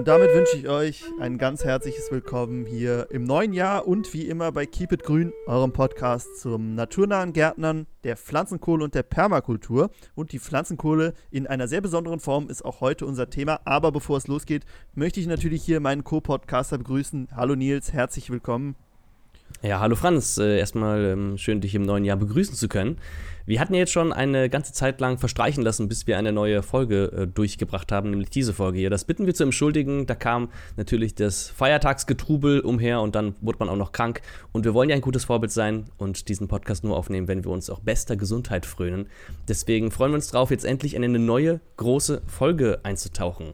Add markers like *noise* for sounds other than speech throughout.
Und damit wünsche ich euch ein ganz herzliches Willkommen hier im neuen Jahr und wie immer bei Keep It Grün, eurem Podcast zum naturnahen Gärtnern, der Pflanzenkohle und der Permakultur. Und die Pflanzenkohle in einer sehr besonderen Form ist auch heute unser Thema. Aber bevor es losgeht, möchte ich natürlich hier meinen Co-Podcaster begrüßen. Hallo Nils, herzlich willkommen. Ja, hallo Franz. Äh, erstmal ähm, schön, dich im neuen Jahr begrüßen zu können. Wir hatten ja jetzt schon eine ganze Zeit lang verstreichen lassen, bis wir eine neue Folge äh, durchgebracht haben, nämlich diese Folge hier. Das bitten wir zu entschuldigen. Da kam natürlich das Feiertagsgetrubel umher und dann wurde man auch noch krank. Und wir wollen ja ein gutes Vorbild sein und diesen Podcast nur aufnehmen, wenn wir uns auch bester Gesundheit frönen. Deswegen freuen wir uns drauf, jetzt endlich in eine neue große Folge einzutauchen.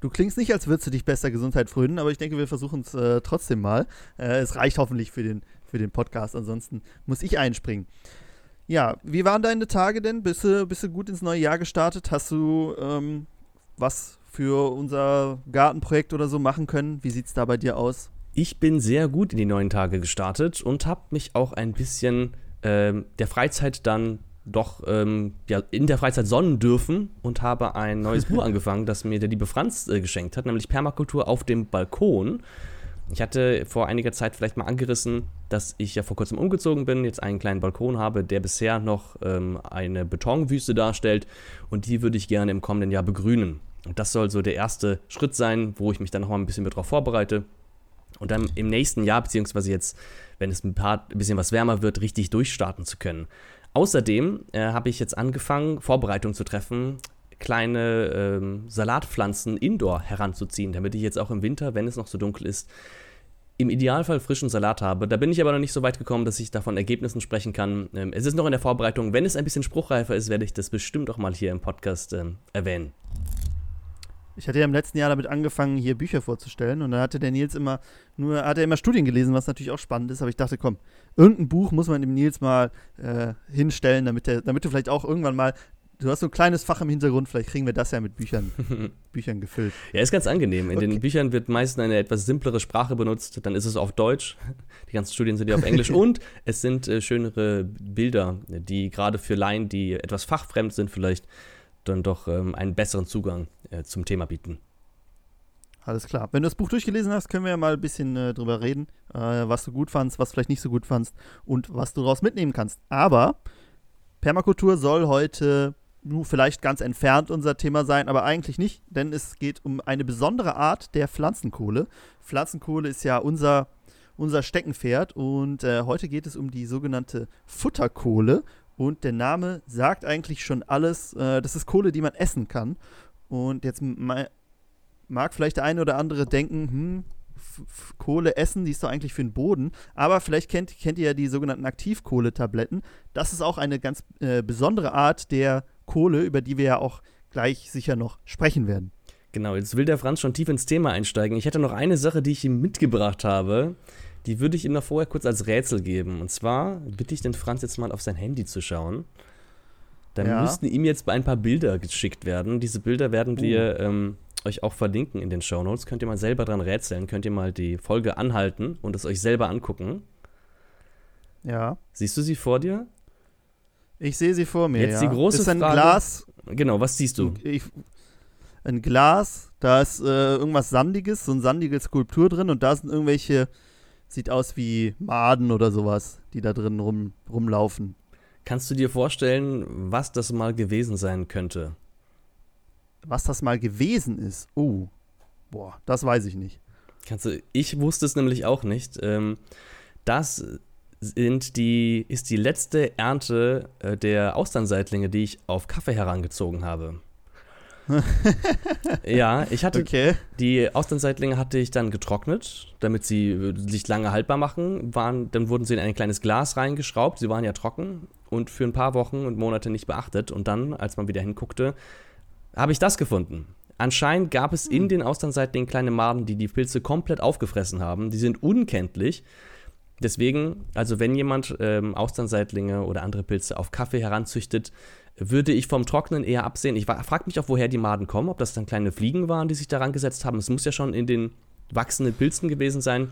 Du klingst nicht, als würdest du dich besser Gesundheit frönen, aber ich denke, wir versuchen es äh, trotzdem mal. Äh, es reicht hoffentlich für den, für den Podcast, ansonsten muss ich einspringen. Ja, wie waren deine Tage denn? Bist du, bist du gut ins neue Jahr gestartet? Hast du ähm, was für unser Gartenprojekt oder so machen können? Wie sieht es da bei dir aus? Ich bin sehr gut in die neuen Tage gestartet und habe mich auch ein bisschen ähm, der Freizeit dann doch ähm, ja, in der Freizeit sonnen dürfen und habe ein neues *laughs* Buch angefangen, das mir der liebe Franz äh, geschenkt hat, nämlich Permakultur auf dem Balkon. Ich hatte vor einiger Zeit vielleicht mal angerissen, dass ich ja vor kurzem umgezogen bin, jetzt einen kleinen Balkon habe, der bisher noch ähm, eine Betonwüste darstellt und die würde ich gerne im kommenden Jahr begrünen. Und das soll so der erste Schritt sein, wo ich mich dann noch mal ein bisschen mehr darauf vorbereite und dann im nächsten Jahr, beziehungsweise jetzt, wenn es ein, paar, ein bisschen was wärmer wird, richtig durchstarten zu können. Außerdem äh, habe ich jetzt angefangen, Vorbereitungen zu treffen, kleine ähm, Salatpflanzen indoor heranzuziehen, damit ich jetzt auch im Winter, wenn es noch so dunkel ist, im Idealfall frischen Salat habe. Da bin ich aber noch nicht so weit gekommen, dass ich davon Ergebnissen sprechen kann. Ähm, es ist noch in der Vorbereitung. Wenn es ein bisschen spruchreifer ist, werde ich das bestimmt auch mal hier im Podcast ähm, erwähnen. Ich hatte ja im letzten Jahr damit angefangen, hier Bücher vorzustellen und da hatte der Nils immer nur, hat er immer Studien gelesen, was natürlich auch spannend ist, aber ich dachte, komm, irgendein Buch muss man dem Nils mal äh, hinstellen, damit, der, damit du vielleicht auch irgendwann mal du hast so ein kleines Fach im Hintergrund, vielleicht kriegen wir das ja mit Büchern, *laughs* Büchern gefüllt. Ja, ist ganz angenehm. In okay. den Büchern wird meistens eine etwas simplere Sprache benutzt, dann ist es auf Deutsch. Die ganzen Studien sind ja auf Englisch *laughs* und es sind äh, schönere Bilder, die gerade für Laien, die etwas fachfremd sind, vielleicht dann doch ähm, einen besseren Zugang äh, zum Thema bieten. Alles klar. Wenn du das Buch durchgelesen hast, können wir ja mal ein bisschen äh, drüber reden, äh, was du gut fandst, was vielleicht nicht so gut fandst und was du daraus mitnehmen kannst. Aber Permakultur soll heute nur vielleicht ganz entfernt unser Thema sein, aber eigentlich nicht, denn es geht um eine besondere Art der Pflanzenkohle. Pflanzenkohle ist ja unser, unser Steckenpferd und äh, heute geht es um die sogenannte Futterkohle und der Name sagt eigentlich schon alles. Äh, das ist Kohle, die man essen kann. Und jetzt mag vielleicht der eine oder andere denken, hm, Kohle essen, die ist doch eigentlich für den Boden. Aber vielleicht kennt, kennt ihr ja die sogenannten Aktivkohletabletten. Das ist auch eine ganz äh, besondere Art der Kohle, über die wir ja auch gleich sicher noch sprechen werden. Genau, jetzt will der Franz schon tief ins Thema einsteigen. Ich hätte noch eine Sache, die ich ihm mitgebracht habe die würde ich ihm noch vorher kurz als Rätsel geben. Und zwar bitte ich den Franz jetzt mal auf sein Handy zu schauen. Dann ja. müssten ihm jetzt ein paar Bilder geschickt werden. Diese Bilder werden wir uh. ähm, euch auch verlinken in den Show Notes. Könnt ihr mal selber dran rätseln, könnt ihr mal die Folge anhalten und es euch selber angucken. Ja. Siehst du sie vor dir? Ich sehe sie vor mir. Jetzt ja. die große ist ein Frage. Glas. Genau, was siehst du? Ich, ein Glas, da ist äh, irgendwas Sandiges, so eine sandige Skulptur drin und da sind irgendwelche Sieht aus wie Maden oder sowas, die da drin rum, rumlaufen. Kannst du dir vorstellen, was das mal gewesen sein könnte? Was das mal gewesen ist? Oh, boah, das weiß ich nicht. Kannst du, ich wusste es nämlich auch nicht. Ähm, das sind die, ist die letzte Ernte äh, der Austernseitlinge, die ich auf Kaffee herangezogen habe. *laughs* ja, ich hatte okay. die Austernseitlinge hatte ich dann getrocknet, damit sie äh, sich lange haltbar machen. Waren, dann wurden sie in ein kleines Glas reingeschraubt. Sie waren ja trocken und für ein paar Wochen und Monate nicht beachtet. Und dann, als man wieder hinguckte, habe ich das gefunden. Anscheinend gab es in hm. den Austernseitlinge kleine Maden, die die Pilze komplett aufgefressen haben. Die sind unkenntlich. Deswegen, also wenn jemand ähm, Austernseitlinge oder andere Pilze auf Kaffee heranzüchtet, würde ich vom Trocknen eher absehen. Ich frage mich auch, woher die Maden kommen, ob das dann kleine Fliegen waren, die sich daran gesetzt haben. Es muss ja schon in den wachsenden Pilzen gewesen sein.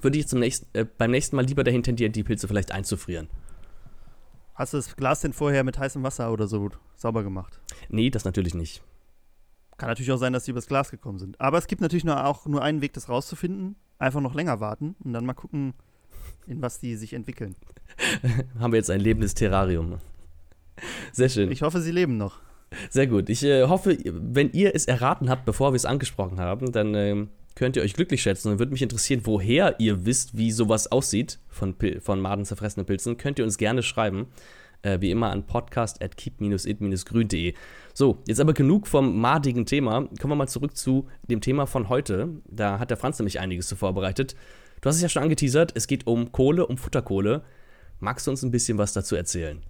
Würde ich zum nächsten, äh, beim nächsten Mal lieber dahin tendieren, die Pilze vielleicht einzufrieren. Hast du das Glas denn vorher mit heißem Wasser oder so sauber gemacht? Nee, das natürlich nicht. Kann natürlich auch sein, dass sie übers Glas gekommen sind. Aber es gibt natürlich nur auch nur einen Weg, das rauszufinden. Einfach noch länger warten und dann mal gucken, in was die sich entwickeln. *laughs* Haben wir jetzt ein lebendes Terrarium. Sehr schön. Ich hoffe, sie leben noch. Sehr gut. Ich äh, hoffe, wenn ihr es erraten habt, bevor wir es angesprochen haben, dann äh, könnt ihr euch glücklich schätzen. Und würde mich interessieren, woher ihr wisst, wie sowas aussieht von, von Maden zerfressene Pilzen. Könnt ihr uns gerne schreiben. Äh, wie immer an podcast at keep-it-grün.de. So, jetzt aber genug vom madigen Thema. Kommen wir mal zurück zu dem Thema von heute. Da hat der Franz nämlich einiges zu vorbereitet. Du hast es ja schon angeteasert, es geht um Kohle, um Futterkohle. Magst du uns ein bisschen was dazu erzählen?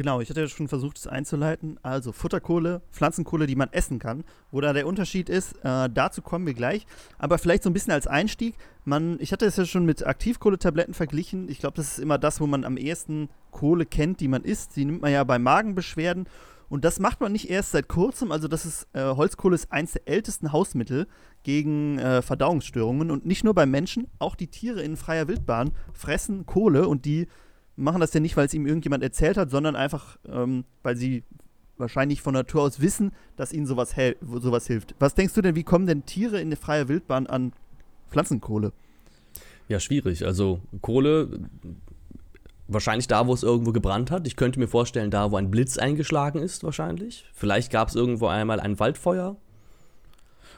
Genau, ich hatte ja schon versucht, es einzuleiten. Also Futterkohle, Pflanzenkohle, die man essen kann. Wo da der Unterschied ist, äh, dazu kommen wir gleich. Aber vielleicht so ein bisschen als Einstieg. Man, ich hatte es ja schon mit Aktivkohletabletten verglichen. Ich glaube, das ist immer das, wo man am ehesten Kohle kennt, die man isst. Die nimmt man ja bei Magenbeschwerden. Und das macht man nicht erst seit kurzem. Also das ist, äh, Holzkohle ist eins der ältesten Hausmittel gegen äh, Verdauungsstörungen. Und nicht nur bei Menschen, auch die Tiere in freier Wildbahn fressen Kohle und die machen das ja nicht, weil es ihm irgendjemand erzählt hat, sondern einfach, ähm, weil sie wahrscheinlich von Natur aus wissen, dass ihnen sowas, sowas hilft. Was denkst du denn, wie kommen denn Tiere in der freien Wildbahn an Pflanzenkohle? Ja, schwierig. Also Kohle, wahrscheinlich da, wo es irgendwo gebrannt hat. Ich könnte mir vorstellen, da, wo ein Blitz eingeschlagen ist, wahrscheinlich. Vielleicht gab es irgendwo einmal ein Waldfeuer.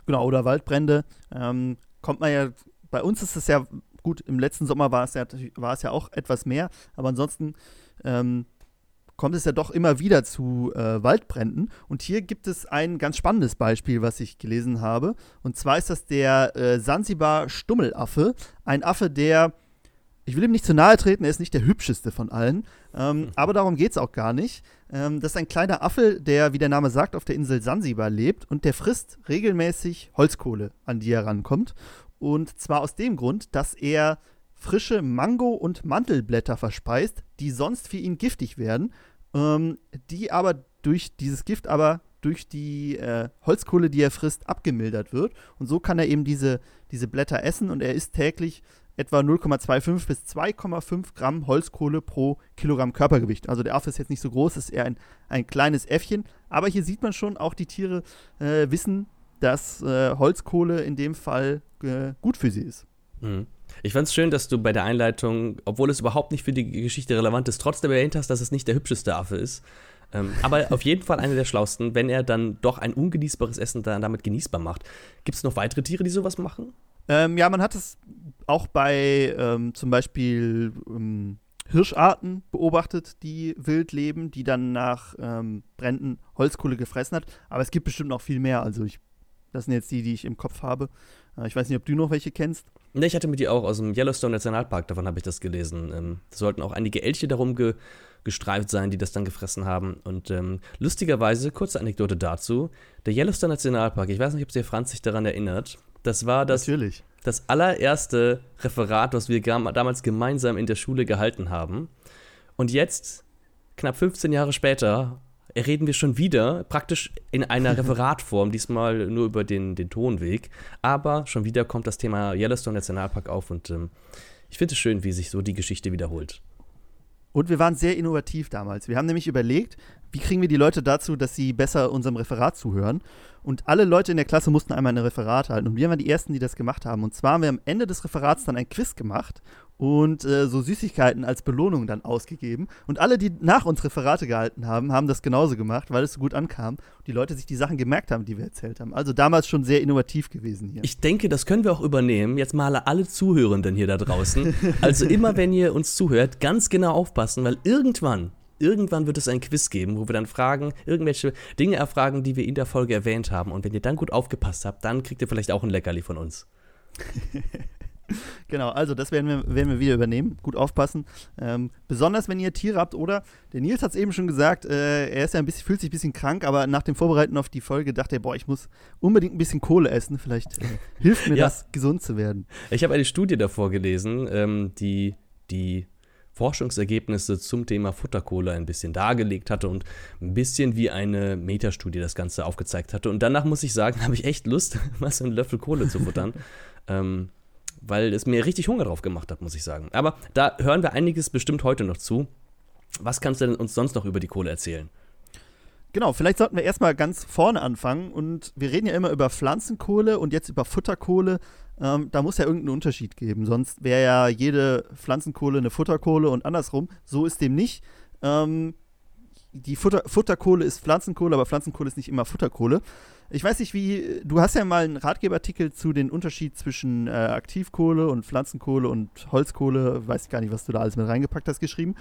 Genau, oder Waldbrände. Ähm, kommt man ja, bei uns ist es ja Gut, im letzten Sommer war es ja, war es ja auch etwas mehr, aber ansonsten ähm, kommt es ja doch immer wieder zu äh, Waldbränden. Und hier gibt es ein ganz spannendes Beispiel, was ich gelesen habe. Und zwar ist das der äh, Sansibar-Stummelaffe. Ein Affe, der, ich will ihm nicht zu nahe treten, er ist nicht der hübscheste von allen. Ähm, mhm. Aber darum geht es auch gar nicht. Ähm, das ist ein kleiner Affe, der, wie der Name sagt, auf der Insel Sansibar lebt. Und der frisst regelmäßig Holzkohle, an die er rankommt. Und zwar aus dem Grund, dass er frische Mango- und Mantelblätter verspeist, die sonst für ihn giftig werden, ähm, die aber durch dieses Gift aber durch die äh, Holzkohle, die er frisst, abgemildert wird. Und so kann er eben diese, diese Blätter essen und er isst täglich etwa 0,25 bis 2,5 Gramm Holzkohle pro Kilogramm Körpergewicht. Also der Affe ist jetzt nicht so groß, ist eher ein, ein kleines Äffchen. Aber hier sieht man schon, auch die Tiere äh, wissen, dass äh, Holzkohle in dem Fall äh, gut für sie ist. Mhm. Ich fand es schön, dass du bei der Einleitung, obwohl es überhaupt nicht für die Geschichte relevant ist, trotzdem erwähnt hast, dass es nicht der hübscheste Affe ist. Ähm, aber *laughs* auf jeden Fall einer der schlausten, wenn er dann doch ein ungenießbares Essen dann damit genießbar macht. Gibt es noch weitere Tiere, die sowas machen? Ähm, ja, man hat es auch bei ähm, zum Beispiel ähm, Hirscharten beobachtet, die wild leben, die dann nach ähm, Bränden Holzkohle gefressen hat. Aber es gibt bestimmt noch viel mehr. Also ich das sind jetzt die, die ich im Kopf habe. Äh, ich weiß nicht, ob du noch welche kennst. Ne, ich hatte mir die auch aus dem Yellowstone Nationalpark, davon habe ich das gelesen. Ähm, es sollten auch einige Elche darum ge gestreift sein, die das dann gefressen haben. Und ähm, lustigerweise, kurze Anekdote dazu: Der Yellowstone Nationalpark, ich weiß nicht, ob der Franz sich daran erinnert, das war das, Natürlich. das allererste Referat, was wir damals gemeinsam in der Schule gehalten haben. Und jetzt, knapp 15 Jahre später, reden wir schon wieder praktisch in einer *laughs* Referatform, diesmal nur über den, den Tonweg. Aber schon wieder kommt das Thema Yellowstone Nationalpark auf und ähm, ich finde es schön, wie sich so die Geschichte wiederholt. Und wir waren sehr innovativ damals. Wir haben nämlich überlegt, wie kriegen wir die Leute dazu, dass sie besser unserem Referat zuhören. Und alle Leute in der Klasse mussten einmal ein Referat halten. Und wir waren die Ersten, die das gemacht haben. Und zwar haben wir am Ende des Referats dann ein Quiz gemacht und äh, so Süßigkeiten als Belohnung dann ausgegeben. Und alle, die nach uns Referate gehalten haben, haben das genauso gemacht, weil es so gut ankam und die Leute sich die Sachen gemerkt haben, die wir erzählt haben. Also damals schon sehr innovativ gewesen hier. Ich denke, das können wir auch übernehmen. Jetzt mal alle Zuhörenden hier da draußen. *laughs* also immer, wenn ihr uns zuhört, ganz genau aufpassen, weil irgendwann, irgendwann wird es ein Quiz geben, wo wir dann fragen, irgendwelche Dinge erfragen, die wir in der Folge erwähnt haben. Und wenn ihr dann gut aufgepasst habt, dann kriegt ihr vielleicht auch ein Leckerli von uns. *laughs* *laughs* genau, also das werden wir, werden wir wieder übernehmen. Gut aufpassen. Ähm, besonders wenn ihr Tiere habt oder, der Nils hat es eben schon gesagt, äh, er ist ja ein bisschen, fühlt sich ein bisschen krank, aber nach dem Vorbereiten auf die Folge dachte er, boah, ich muss unbedingt ein bisschen Kohle essen. Vielleicht äh, hilft mir ja. das, gesund zu werden. Ich habe eine Studie davor gelesen, ähm, die die Forschungsergebnisse zum Thema Futterkohle ein bisschen dargelegt hatte und ein bisschen wie eine Metastudie das Ganze aufgezeigt hatte. Und danach muss ich sagen, *laughs* habe ich echt Lust, *laughs* mal so einen Löffel Kohle zu futtern. ähm, weil es mir richtig Hunger drauf gemacht hat, muss ich sagen. Aber da hören wir einiges bestimmt heute noch zu. Was kannst du denn uns sonst noch über die Kohle erzählen? Genau, vielleicht sollten wir erstmal ganz vorne anfangen. Und wir reden ja immer über Pflanzenkohle und jetzt über Futterkohle. Ähm, da muss ja irgendeinen Unterschied geben. Sonst wäre ja jede Pflanzenkohle eine Futterkohle und andersrum. So ist dem nicht. Ähm, die Futter Futterkohle ist Pflanzenkohle, aber Pflanzenkohle ist nicht immer Futterkohle. Ich weiß nicht, wie. Du hast ja mal einen Ratgeberartikel zu den Unterschied zwischen äh, Aktivkohle und Pflanzenkohle und Holzkohle. Weiß ich gar nicht, was du da alles mit reingepackt hast, geschrieben.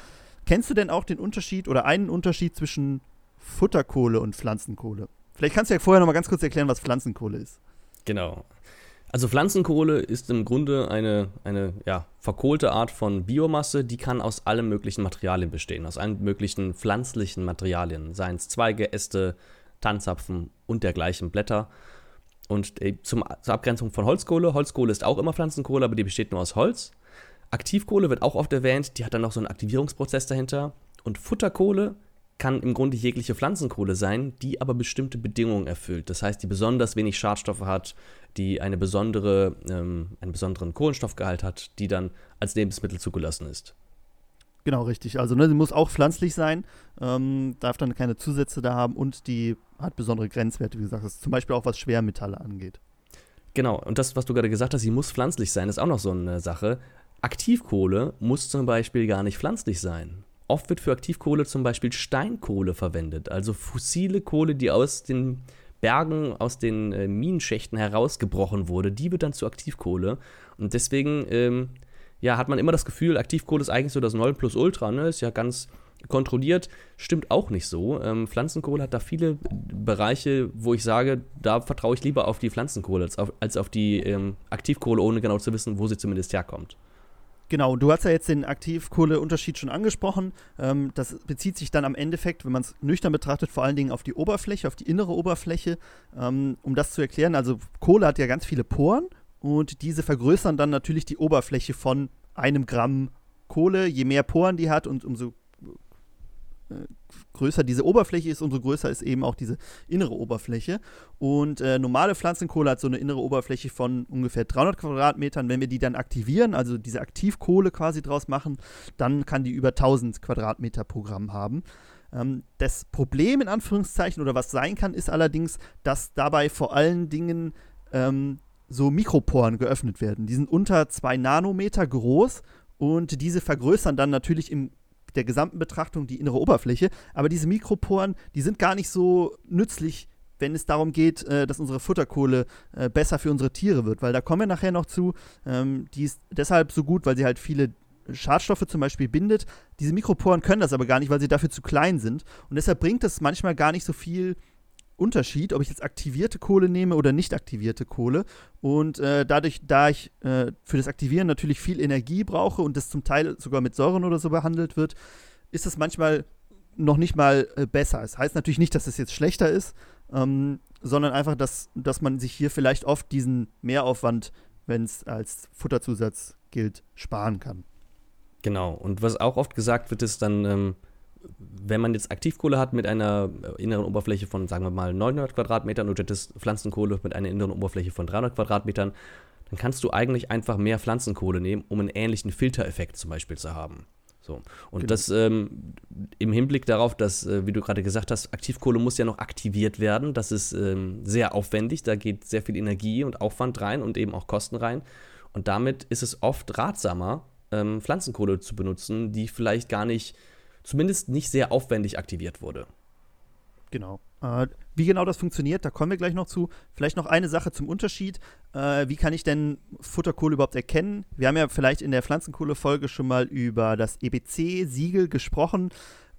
Kennst du denn auch den Unterschied oder einen Unterschied zwischen Futterkohle und Pflanzenkohle? Vielleicht kannst du ja vorher noch mal ganz kurz erklären, was Pflanzenkohle ist. Genau. Also Pflanzenkohle ist im Grunde eine, eine ja, verkohlte Art von Biomasse, die kann aus allen möglichen Materialien bestehen, aus allen möglichen pflanzlichen Materialien, seien es Zweige, Äste, Tannzapfen und dergleichen Blätter. Und äh, zum, zur Abgrenzung von Holzkohle, Holzkohle ist auch immer Pflanzenkohle, aber die besteht nur aus Holz. Aktivkohle wird auch oft erwähnt, die hat dann noch so einen Aktivierungsprozess dahinter. Und Futterkohle kann im Grunde jegliche Pflanzenkohle sein, die aber bestimmte Bedingungen erfüllt. Das heißt, die besonders wenig Schadstoffe hat, die eine besondere, ähm, einen besonderen Kohlenstoffgehalt hat, die dann als Lebensmittel zugelassen ist. Genau, richtig. Also ne, sie muss auch pflanzlich sein, ähm, darf dann keine Zusätze da haben und die hat besondere Grenzwerte, wie gesagt, zum Beispiel auch was Schwermetalle angeht. Genau, und das, was du gerade gesagt hast, sie muss pflanzlich sein, ist auch noch so eine Sache. Aktivkohle muss zum Beispiel gar nicht pflanzlich sein. Oft wird für Aktivkohle zum Beispiel Steinkohle verwendet, also fossile Kohle, die aus den Bergen, aus den äh, Minenschächten herausgebrochen wurde. Die wird dann zu Aktivkohle. Und deswegen ähm, ja, hat man immer das Gefühl, Aktivkohle ist eigentlich so das 9 plus Ultra, ne? ist ja ganz kontrolliert. Stimmt auch nicht so. Ähm, Pflanzenkohle hat da viele Bereiche, wo ich sage, da vertraue ich lieber auf die Pflanzenkohle als auf, als auf die ähm, Aktivkohle, ohne genau zu wissen, wo sie zumindest herkommt. Genau, du hast ja jetzt den Aktivkohleunterschied schon angesprochen. Ähm, das bezieht sich dann am Endeffekt, wenn man es nüchtern betrachtet, vor allen Dingen auf die Oberfläche, auf die innere Oberfläche. Ähm, um das zu erklären, also Kohle hat ja ganz viele Poren und diese vergrößern dann natürlich die Oberfläche von einem Gramm Kohle. Je mehr Poren die hat und umso äh, größer diese Oberfläche ist, umso größer ist eben auch diese innere Oberfläche. Und äh, normale Pflanzenkohle hat so eine innere Oberfläche von ungefähr 300 Quadratmetern. Wenn wir die dann aktivieren, also diese Aktivkohle quasi draus machen, dann kann die über 1000 Quadratmeter pro Gramm haben. Ähm, das Problem in Anführungszeichen oder was sein kann, ist allerdings, dass dabei vor allen Dingen ähm, so Mikroporen geöffnet werden. Die sind unter 2 Nanometer groß und diese vergrößern dann natürlich im der gesamten Betrachtung die innere Oberfläche. Aber diese Mikroporen, die sind gar nicht so nützlich, wenn es darum geht, äh, dass unsere Futterkohle äh, besser für unsere Tiere wird. Weil da kommen wir nachher noch zu. Ähm, die ist deshalb so gut, weil sie halt viele Schadstoffe zum Beispiel bindet. Diese Mikroporen können das aber gar nicht, weil sie dafür zu klein sind. Und deshalb bringt es manchmal gar nicht so viel Unterschied, ob ich jetzt aktivierte Kohle nehme oder nicht aktivierte Kohle. Und äh, dadurch, da ich äh, für das Aktivieren natürlich viel Energie brauche und das zum Teil sogar mit Säuren oder so behandelt wird, ist das manchmal noch nicht mal äh, besser. Es das heißt natürlich nicht, dass es jetzt schlechter ist, ähm, sondern einfach, dass, dass man sich hier vielleicht oft diesen Mehraufwand, wenn es als Futterzusatz gilt, sparen kann. Genau. Und was auch oft gesagt wird, ist dann, ähm, wenn man jetzt Aktivkohle hat mit einer äh, inneren Oberfläche von, sagen wir mal, 900 Quadratmetern und du hättest Pflanzenkohle mit einer inneren Oberfläche von 300 Quadratmetern, dann kannst du eigentlich einfach mehr Pflanzenkohle nehmen, um einen ähnlichen Filtereffekt zum Beispiel zu haben. So. Und genau. das ähm, im Hinblick darauf, dass, äh, wie du gerade gesagt hast, Aktivkohle muss ja noch aktiviert werden. Das ist ähm, sehr aufwendig, da geht sehr viel Energie und Aufwand rein und eben auch Kosten rein. Und damit ist es oft ratsamer, ähm, Pflanzenkohle zu benutzen, die vielleicht gar nicht zumindest nicht sehr aufwendig aktiviert wurde. Genau. Äh, wie genau das funktioniert, da kommen wir gleich noch zu. Vielleicht noch eine Sache zum Unterschied. Äh, wie kann ich denn Futterkohle überhaupt erkennen? Wir haben ja vielleicht in der Pflanzenkohle-Folge schon mal über das EBC-Siegel gesprochen.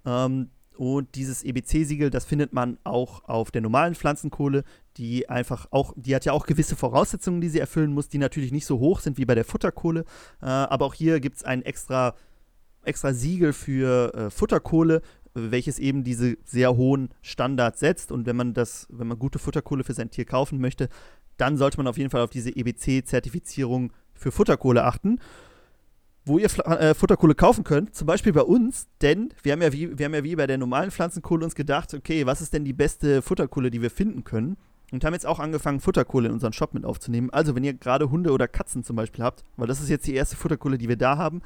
Ähm, und dieses EBC-Siegel, das findet man auch auf der normalen Pflanzenkohle, die einfach auch, die hat ja auch gewisse Voraussetzungen, die sie erfüllen muss, die natürlich nicht so hoch sind wie bei der Futterkohle. Äh, aber auch hier gibt es ein extra extra Siegel für äh, Futterkohle, welches eben diese sehr hohen Standards setzt. Und wenn man das, wenn man gute Futterkohle für sein Tier kaufen möchte, dann sollte man auf jeden Fall auf diese EBC-Zertifizierung für Futterkohle achten. Wo ihr äh, Futterkohle kaufen könnt, zum Beispiel bei uns, denn wir haben, ja wie, wir haben ja wie bei der normalen Pflanzenkohle uns gedacht, okay, was ist denn die beste Futterkohle, die wir finden können? Und haben jetzt auch angefangen, Futterkohle in unseren Shop mit aufzunehmen. Also, wenn ihr gerade Hunde oder Katzen zum Beispiel habt, weil das ist jetzt die erste Futterkohle, die wir da haben,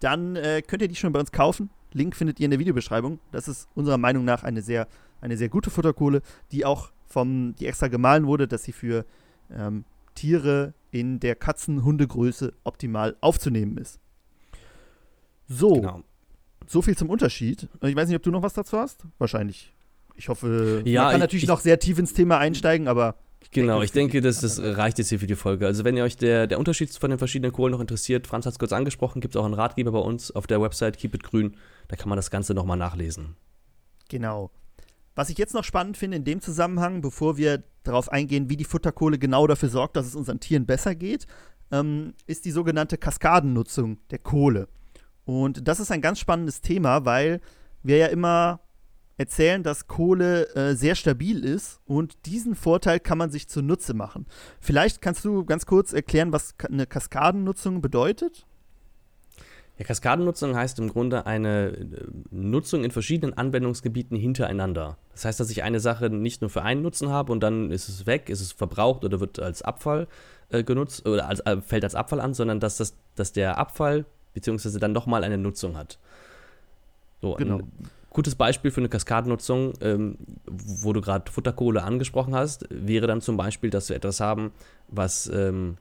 dann äh, könnt ihr die schon bei uns kaufen. Link findet ihr in der Videobeschreibung. Das ist unserer Meinung nach eine sehr, eine sehr gute Futterkohle, die auch vom, die extra gemahlen wurde, dass sie für ähm, Tiere in der Katzen-Hundegröße optimal aufzunehmen ist. So, genau. so viel zum Unterschied. Ich weiß nicht, ob du noch was dazu hast. Wahrscheinlich. Ich hoffe, ja, man kann natürlich ich, noch sehr tief ins Thema einsteigen, aber Genau, ich denke, das, das reicht jetzt hier für die Folge. Also wenn ihr euch der, der Unterschied von den verschiedenen Kohlen noch interessiert, Franz hat es kurz angesprochen, gibt es auch einen Ratgeber bei uns auf der Website Keep It Grün. Da kann man das Ganze nochmal nachlesen. Genau. Was ich jetzt noch spannend finde in dem Zusammenhang, bevor wir darauf eingehen, wie die Futterkohle genau dafür sorgt, dass es unseren Tieren besser geht, ähm, ist die sogenannte Kaskadennutzung der Kohle. Und das ist ein ganz spannendes Thema, weil wir ja immer erzählen, dass Kohle äh, sehr stabil ist und diesen Vorteil kann man sich zunutze machen. Vielleicht kannst du ganz kurz erklären, was eine Kaskadennutzung bedeutet? Ja, Kaskadennutzung heißt im Grunde eine äh, Nutzung in verschiedenen Anwendungsgebieten hintereinander. Das heißt, dass ich eine Sache nicht nur für einen Nutzen habe und dann ist es weg, ist es verbraucht oder wird als Abfall äh, genutzt oder als, äh, fällt als Abfall an, sondern dass, das, dass der Abfall beziehungsweise dann nochmal eine Nutzung hat. So, genau. Ein, gutes Beispiel für eine Kaskadennutzung, ähm, wo du gerade Futterkohle angesprochen hast, wäre dann zum Beispiel, dass wir etwas haben, was. Ähm,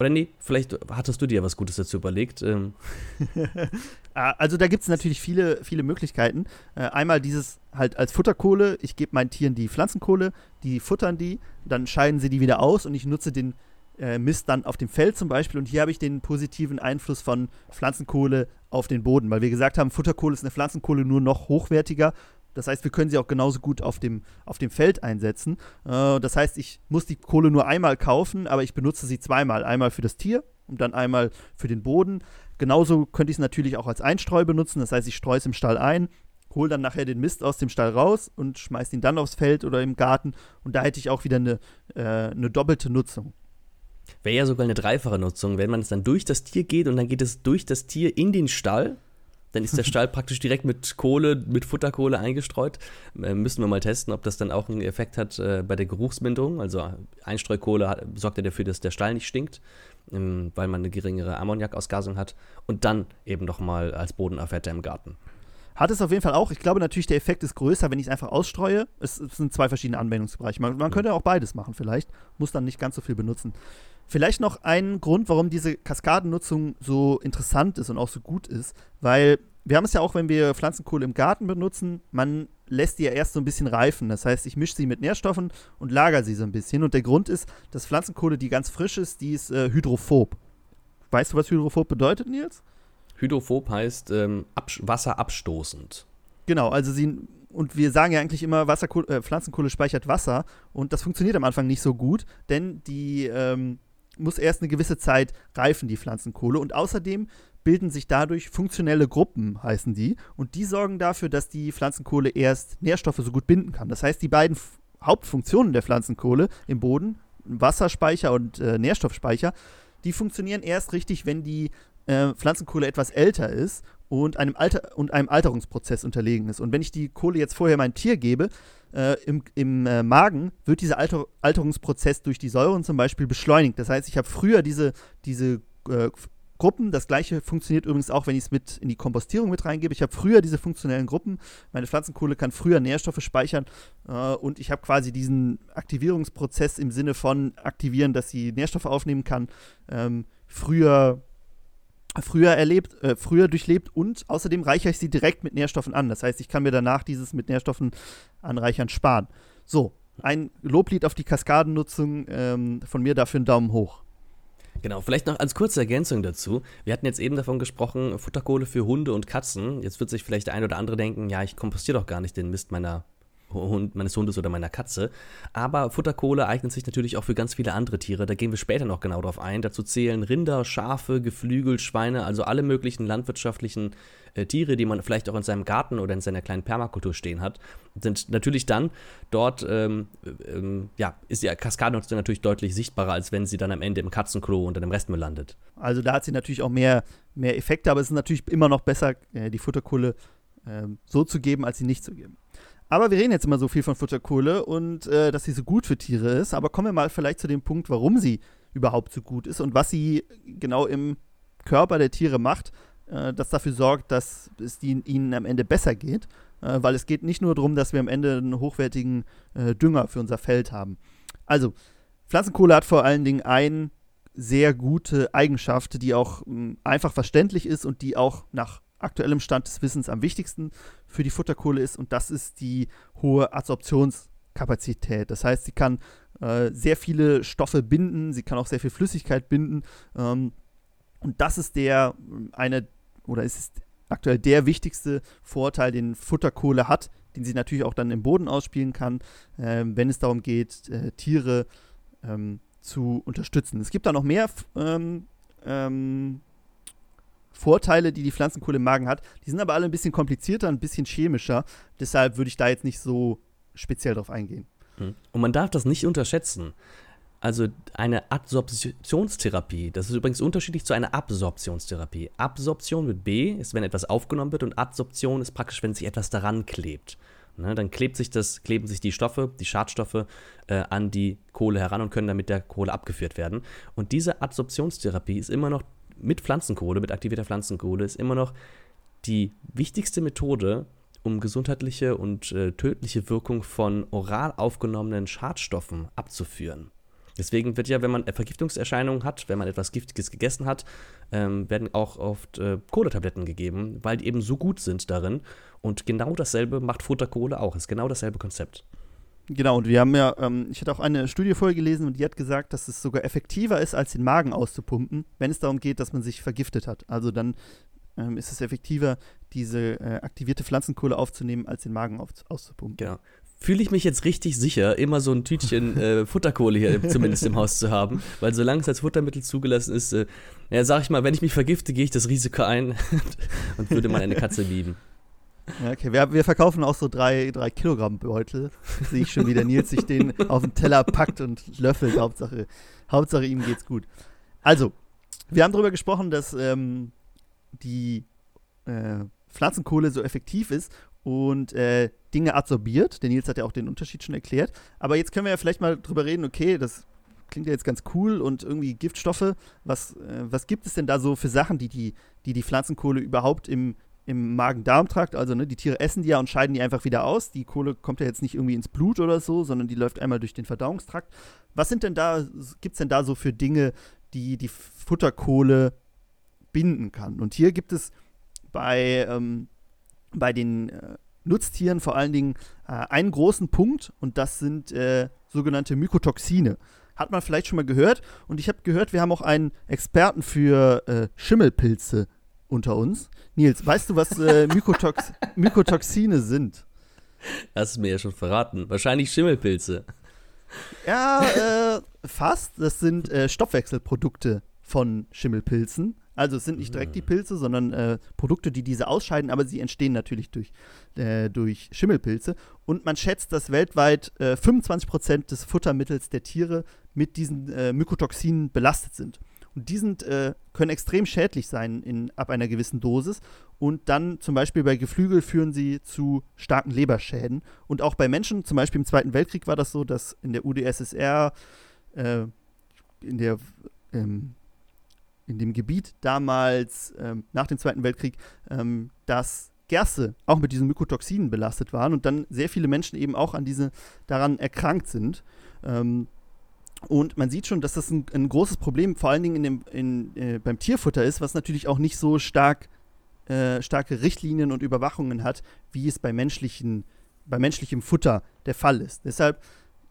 oder nee, vielleicht hattest du dir was Gutes dazu überlegt. Ähm. *laughs* Ah, also da gibt es natürlich viele, viele Möglichkeiten. Äh, einmal dieses halt als Futterkohle, ich gebe meinen Tieren die Pflanzenkohle, die futtern die, dann scheiden sie die wieder aus und ich nutze den äh, Mist dann auf dem Feld zum Beispiel. Und hier habe ich den positiven Einfluss von Pflanzenkohle auf den Boden, weil wir gesagt haben, Futterkohle ist eine Pflanzenkohle nur noch hochwertiger. Das heißt, wir können sie auch genauso gut auf dem, auf dem Feld einsetzen. Äh, das heißt, ich muss die Kohle nur einmal kaufen, aber ich benutze sie zweimal. Einmal für das Tier und dann einmal für den Boden. Genauso könnte ich es natürlich auch als Einstreu benutzen. Das heißt, ich streue es im Stall ein, hole dann nachher den Mist aus dem Stall raus und schmeiße ihn dann aufs Feld oder im Garten. Und da hätte ich auch wieder eine, äh, eine doppelte Nutzung. Wäre ja sogar eine dreifache Nutzung, wenn man es dann durch das Tier geht und dann geht es durch das Tier in den Stall. Dann ist der Stall *laughs* praktisch direkt mit Kohle, mit Futterkohle eingestreut. Äh, müssen wir mal testen, ob das dann auch einen Effekt hat äh, bei der Geruchsminderung. Also Einstreukohle hat, sorgt ja dafür, dass der Stall nicht stinkt, ähm, weil man eine geringere Ammoniakausgasung hat. Und dann eben nochmal als Bodenaffette im Garten. Hat es auf jeden Fall auch. Ich glaube natürlich, der Effekt ist größer, wenn ich es einfach ausstreue. Es, es, sind zwei verschiedene Anwendungsbereiche. Man, man könnte auch beides machen vielleicht. Muss dann nicht ganz so viel benutzen. Vielleicht noch ein Grund, warum diese Kaskadennutzung so interessant ist und auch so gut ist, weil wir haben es ja auch, wenn wir Pflanzenkohle im Garten benutzen, man lässt die ja erst so ein bisschen reifen. Das heißt, ich mische sie mit Nährstoffen und lager sie so ein bisschen. Und der Grund ist, dass Pflanzenkohle, die ganz frisch ist, die ist äh, hydrophob. Weißt du, was hydrophob bedeutet, Nils? Hydrophob heißt ähm, wasserabstoßend. Genau, also sie und wir sagen ja eigentlich immer, Wasserkohle, äh, Pflanzenkohle speichert Wasser und das funktioniert am Anfang nicht so gut, denn die ähm, muss erst eine gewisse Zeit reifen, die Pflanzenkohle. Und außerdem bilden sich dadurch funktionelle Gruppen, heißen die. Und die sorgen dafür, dass die Pflanzenkohle erst Nährstoffe so gut binden kann. Das heißt, die beiden Hauptfunktionen der Pflanzenkohle im Boden, Wasserspeicher und äh, Nährstoffspeicher, die funktionieren erst richtig, wenn die äh, Pflanzenkohle etwas älter ist und einem, Alter und einem Alterungsprozess unterlegen ist. Und wenn ich die Kohle jetzt vorher mein Tier gebe, äh, im, im äh, Magen wird dieser Alter Alterungsprozess durch die Säuren zum Beispiel beschleunigt. Das heißt, ich habe früher diese, diese äh, Gruppen. Das gleiche funktioniert übrigens auch, wenn ich es mit in die Kompostierung mit reingebe. Ich habe früher diese funktionellen Gruppen. Meine Pflanzenkohle kann früher Nährstoffe speichern äh, und ich habe quasi diesen Aktivierungsprozess im Sinne von aktivieren, dass sie Nährstoffe aufnehmen kann, ähm, früher früher erlebt, äh, früher durchlebt und außerdem reichere ich sie direkt mit Nährstoffen an. Das heißt, ich kann mir danach dieses mit Nährstoffen anreichern sparen. So, ein Loblied auf die Kaskadennutzung ähm, von mir dafür einen Daumen hoch. Genau, vielleicht noch als kurze Ergänzung dazu. Wir hatten jetzt eben davon gesprochen, Futterkohle für Hunde und Katzen. Jetzt wird sich vielleicht der ein oder andere denken, ja, ich kompostiere doch gar nicht den Mist meiner Hund, meines Hundes oder meiner Katze. Aber Futterkohle eignet sich natürlich auch für ganz viele andere Tiere. Da gehen wir später noch genau drauf ein. Dazu zählen Rinder, Schafe, Geflügel, Schweine, also alle möglichen landwirtschaftlichen äh, Tiere, die man vielleicht auch in seinem Garten oder in seiner kleinen Permakultur stehen hat, sind natürlich dann dort, ähm, ähm, ja, ist die Kaskadennutzung natürlich deutlich sichtbarer, als wenn sie dann am Ende im Katzenklo unter dem Restmüll landet. Also da hat sie natürlich auch mehr, mehr Effekte, aber es ist natürlich immer noch besser, äh, die Futterkohle äh, so zu geben, als sie nicht zu geben. Aber wir reden jetzt immer so viel von Futterkohle und äh, dass sie so gut für Tiere ist. Aber kommen wir mal vielleicht zu dem Punkt, warum sie überhaupt so gut ist und was sie genau im Körper der Tiere macht, äh, das dafür sorgt, dass es die, ihnen am Ende besser geht, äh, weil es geht nicht nur darum, dass wir am Ende einen hochwertigen äh, Dünger für unser Feld haben. Also, Pflanzenkohle hat vor allen Dingen eine sehr gute Eigenschaft, die auch mh, hm, einfach verständlich ist und die auch nach aktuellem Stand des Wissens am wichtigsten für die Futterkohle ist und das ist die hohe Adsorptionskapazität. Das heißt, sie kann äh, sehr viele Stoffe binden, sie kann auch sehr viel Flüssigkeit binden ähm, und das ist der eine oder ist aktuell der wichtigste Vorteil, den Futterkohle hat, den sie natürlich auch dann im Boden ausspielen kann, äh, wenn es darum geht, äh, Tiere ähm, zu unterstützen. Es gibt da noch mehr ähm, ähm, Vorteile, die die Pflanzenkohle im Magen hat. Die sind aber alle ein bisschen komplizierter, ein bisschen chemischer. Deshalb würde ich da jetzt nicht so speziell drauf eingehen. Hm. Und man darf das nicht unterschätzen. Also eine Adsorptionstherapie, das ist übrigens unterschiedlich zu einer Absorptionstherapie. Absorption mit B ist, wenn etwas aufgenommen wird und Adsorption ist praktisch, wenn sich etwas daran klebt. Ne, dann klebt sich das, kleben sich die Stoffe, die Schadstoffe äh, an die Kohle heran und können dann mit der Kohle abgeführt werden. Und diese Adsorptionstherapie ist immer noch mit Pflanzenkohle, mit aktivierter Pflanzenkohle, ist immer noch die wichtigste Methode, um gesundheitliche und äh, tödliche Wirkung von oral aufgenommenen Schadstoffen abzuführen. Deswegen wird ja, wenn man Vergiftungserscheinungen hat, wenn man etwas Giftiges gegessen hat, ähm, werden auch oft äh, Kohletabletten gegeben, weil die eben so gut sind darin. Und genau dasselbe macht Futterkohle auch. Ist genau dasselbe Konzept. Genau, und wir haben ja, ähm, ich hatte auch eine Studie vorher gelesen und die hat gesagt, dass es sogar effektiver ist, als den Magen auszupumpen, wenn es darum geht, dass man sich vergiftet hat. Also dann ähm, ist es effektiver, diese äh, aktivierte Pflanzenkohle aufzunehmen, als den Magen auf, auszupumpen. Genau fühle ich mich jetzt richtig sicher, immer so ein Tütchen äh, *laughs* Futterkohle hier zumindest im Haus zu haben, weil solange es als Futtermittel zugelassen ist, äh, ja, sag ich mal, wenn ich mich vergifte, gehe ich das Risiko ein *laughs* und würde mal eine Katze lieben. Okay, wir, wir, verkaufen auch so drei, drei Kilogramm Beutel. Sehe ich schon, wie der Nils sich den auf den Teller packt und löffelt. Hauptsache, Hauptsache ihm geht's gut. Also, wir haben darüber gesprochen, dass ähm, die äh, Pflanzenkohle so effektiv ist und äh, Dinge absorbiert. Der Nils hat ja auch den Unterschied schon erklärt. Aber jetzt können wir ja vielleicht mal drüber reden, okay, das klingt ja jetzt ganz cool und irgendwie Giftstoffe. Was, äh, was gibt es denn da so für Sachen, die die, die, die Pflanzenkohle überhaupt im, im Magen-Darm-Trakt, also ne, die Tiere essen die ja und scheiden die einfach wieder aus. Die Kohle kommt ja jetzt nicht irgendwie ins Blut oder so, sondern die läuft einmal durch den Verdauungstrakt. Was sind denn da, gibt es denn da so für Dinge, die die Futterkohle binden kann? Und hier gibt es bei, ähm, bei den äh, Nutztieren vor allen Dingen äh, einen großen Punkt und das sind äh, sogenannte Mykotoxine. Hat man vielleicht schon mal gehört und ich habe gehört, wir haben auch einen Experten für äh, Schimmelpilze unter uns. Nils, weißt du, was äh, Mykotox *laughs* Mykotoxine sind? Hast du mir ja schon verraten. Wahrscheinlich Schimmelpilze. Ja, äh, fast. Das sind äh, Stoffwechselprodukte von Schimmelpilzen. Also es sind nicht direkt die ah. Pilze, sondern äh, Produkte, die diese ausscheiden, aber sie entstehen natürlich durch, äh, durch Schimmelpilze. Und man schätzt, dass weltweit äh, 25% des Futtermittels der Tiere mit diesen äh, Mykotoxinen belastet sind. Und die sind, äh, können extrem schädlich sein in, ab einer gewissen Dosis. Und dann zum Beispiel bei Geflügel führen sie zu starken Leberschäden. Und auch bei Menschen, zum Beispiel im Zweiten Weltkrieg war das so, dass in der UdSSR, äh, in der ähm, in dem Gebiet damals ähm, nach dem Zweiten Weltkrieg, ähm, dass Gerste auch mit diesen Mykotoxinen belastet waren und dann sehr viele Menschen eben auch an diese daran erkrankt sind. Ähm, und man sieht schon, dass das ein, ein großes Problem vor allen Dingen in dem, in, äh, beim Tierfutter ist, was natürlich auch nicht so stark äh, starke Richtlinien und Überwachungen hat, wie es bei menschlichen bei menschlichem Futter der Fall ist. Deshalb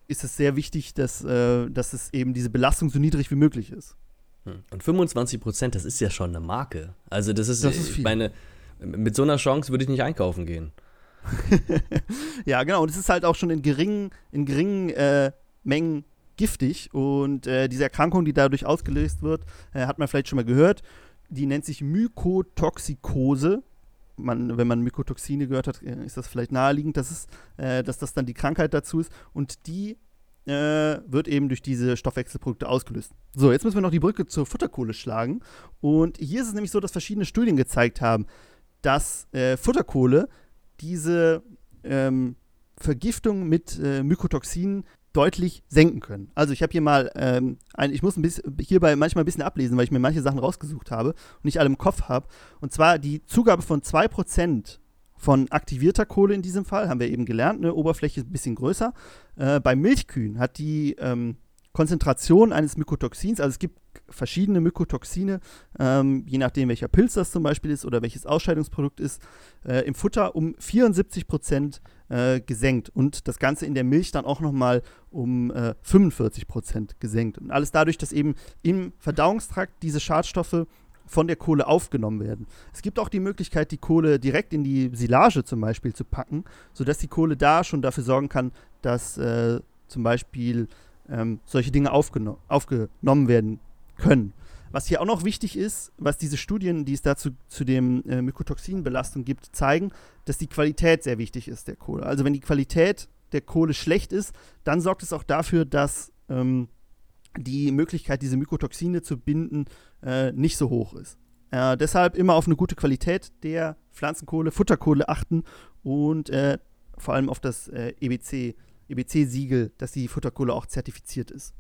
ist es sehr wichtig, dass, äh, dass es eben diese Belastung so niedrig wie möglich ist. Hm. Und 25 Prozent, das ist ja schon eine Marke. Also das ist, das ist viel. meine, mit so einer Chance würde ich nicht einkaufen gehen. *laughs* ja, genau. Und es ist halt auch schon in geringen, in geringen äh, Mengen giftig. Und äh, diese Erkrankung, die dadurch ausgelöst wird, äh, hat man vielleicht schon mal gehört. Die nennt sich Mykotoxikose. Man, wenn man Mykotoxine gehört hat, äh, ist das vielleicht naheliegend, dass, es, äh, dass das dann die Krankheit dazu ist. Und die äh, wird eben durch diese Stoffwechselprodukte ausgelöst. So, jetzt müssen wir noch die Brücke zur Futterkohle schlagen. Und hier ist es nämlich so, dass verschiedene Studien gezeigt haben, dass äh, Futterkohle diese ähm, Vergiftung mit äh, Mykotoxinen deutlich senken können. Also ich habe hier mal, ähm, ein, ich muss ein bisschen, hierbei manchmal ein bisschen ablesen, weil ich mir manche Sachen rausgesucht habe und nicht alle im Kopf habe. Und zwar die Zugabe von 2% von aktivierter Kohle in diesem Fall, haben wir eben gelernt, eine Oberfläche ist ein bisschen größer. Äh, bei Milchkühen hat die ähm, Konzentration eines Mykotoxins, also es gibt verschiedene Mykotoxine, ähm, je nachdem welcher Pilz das zum Beispiel ist oder welches Ausscheidungsprodukt ist, äh, im Futter um 74 Prozent äh, gesenkt und das Ganze in der Milch dann auch nochmal um äh, 45 Prozent gesenkt. Und alles dadurch, dass eben im Verdauungstrakt diese Schadstoffe von der Kohle aufgenommen werden. Es gibt auch die Möglichkeit, die Kohle direkt in die Silage zum Beispiel zu packen, sodass die Kohle da schon dafür sorgen kann, dass äh, zum Beispiel ähm, solche Dinge aufgeno aufgenommen werden können. Was hier auch noch wichtig ist, was diese Studien, die es dazu zu dem äh, Mykotoxinbelastung gibt, zeigen, dass die Qualität sehr wichtig ist der Kohle. Also wenn die Qualität der Kohle schlecht ist, dann sorgt es auch dafür, dass ähm, die Möglichkeit, diese Mykotoxine zu binden, äh, nicht so hoch ist. Äh, deshalb immer auf eine gute Qualität der Pflanzenkohle, Futterkohle achten und äh, vor allem auf das äh, EBC EBC-Siegel, dass die Futterkohle auch zertifiziert ist.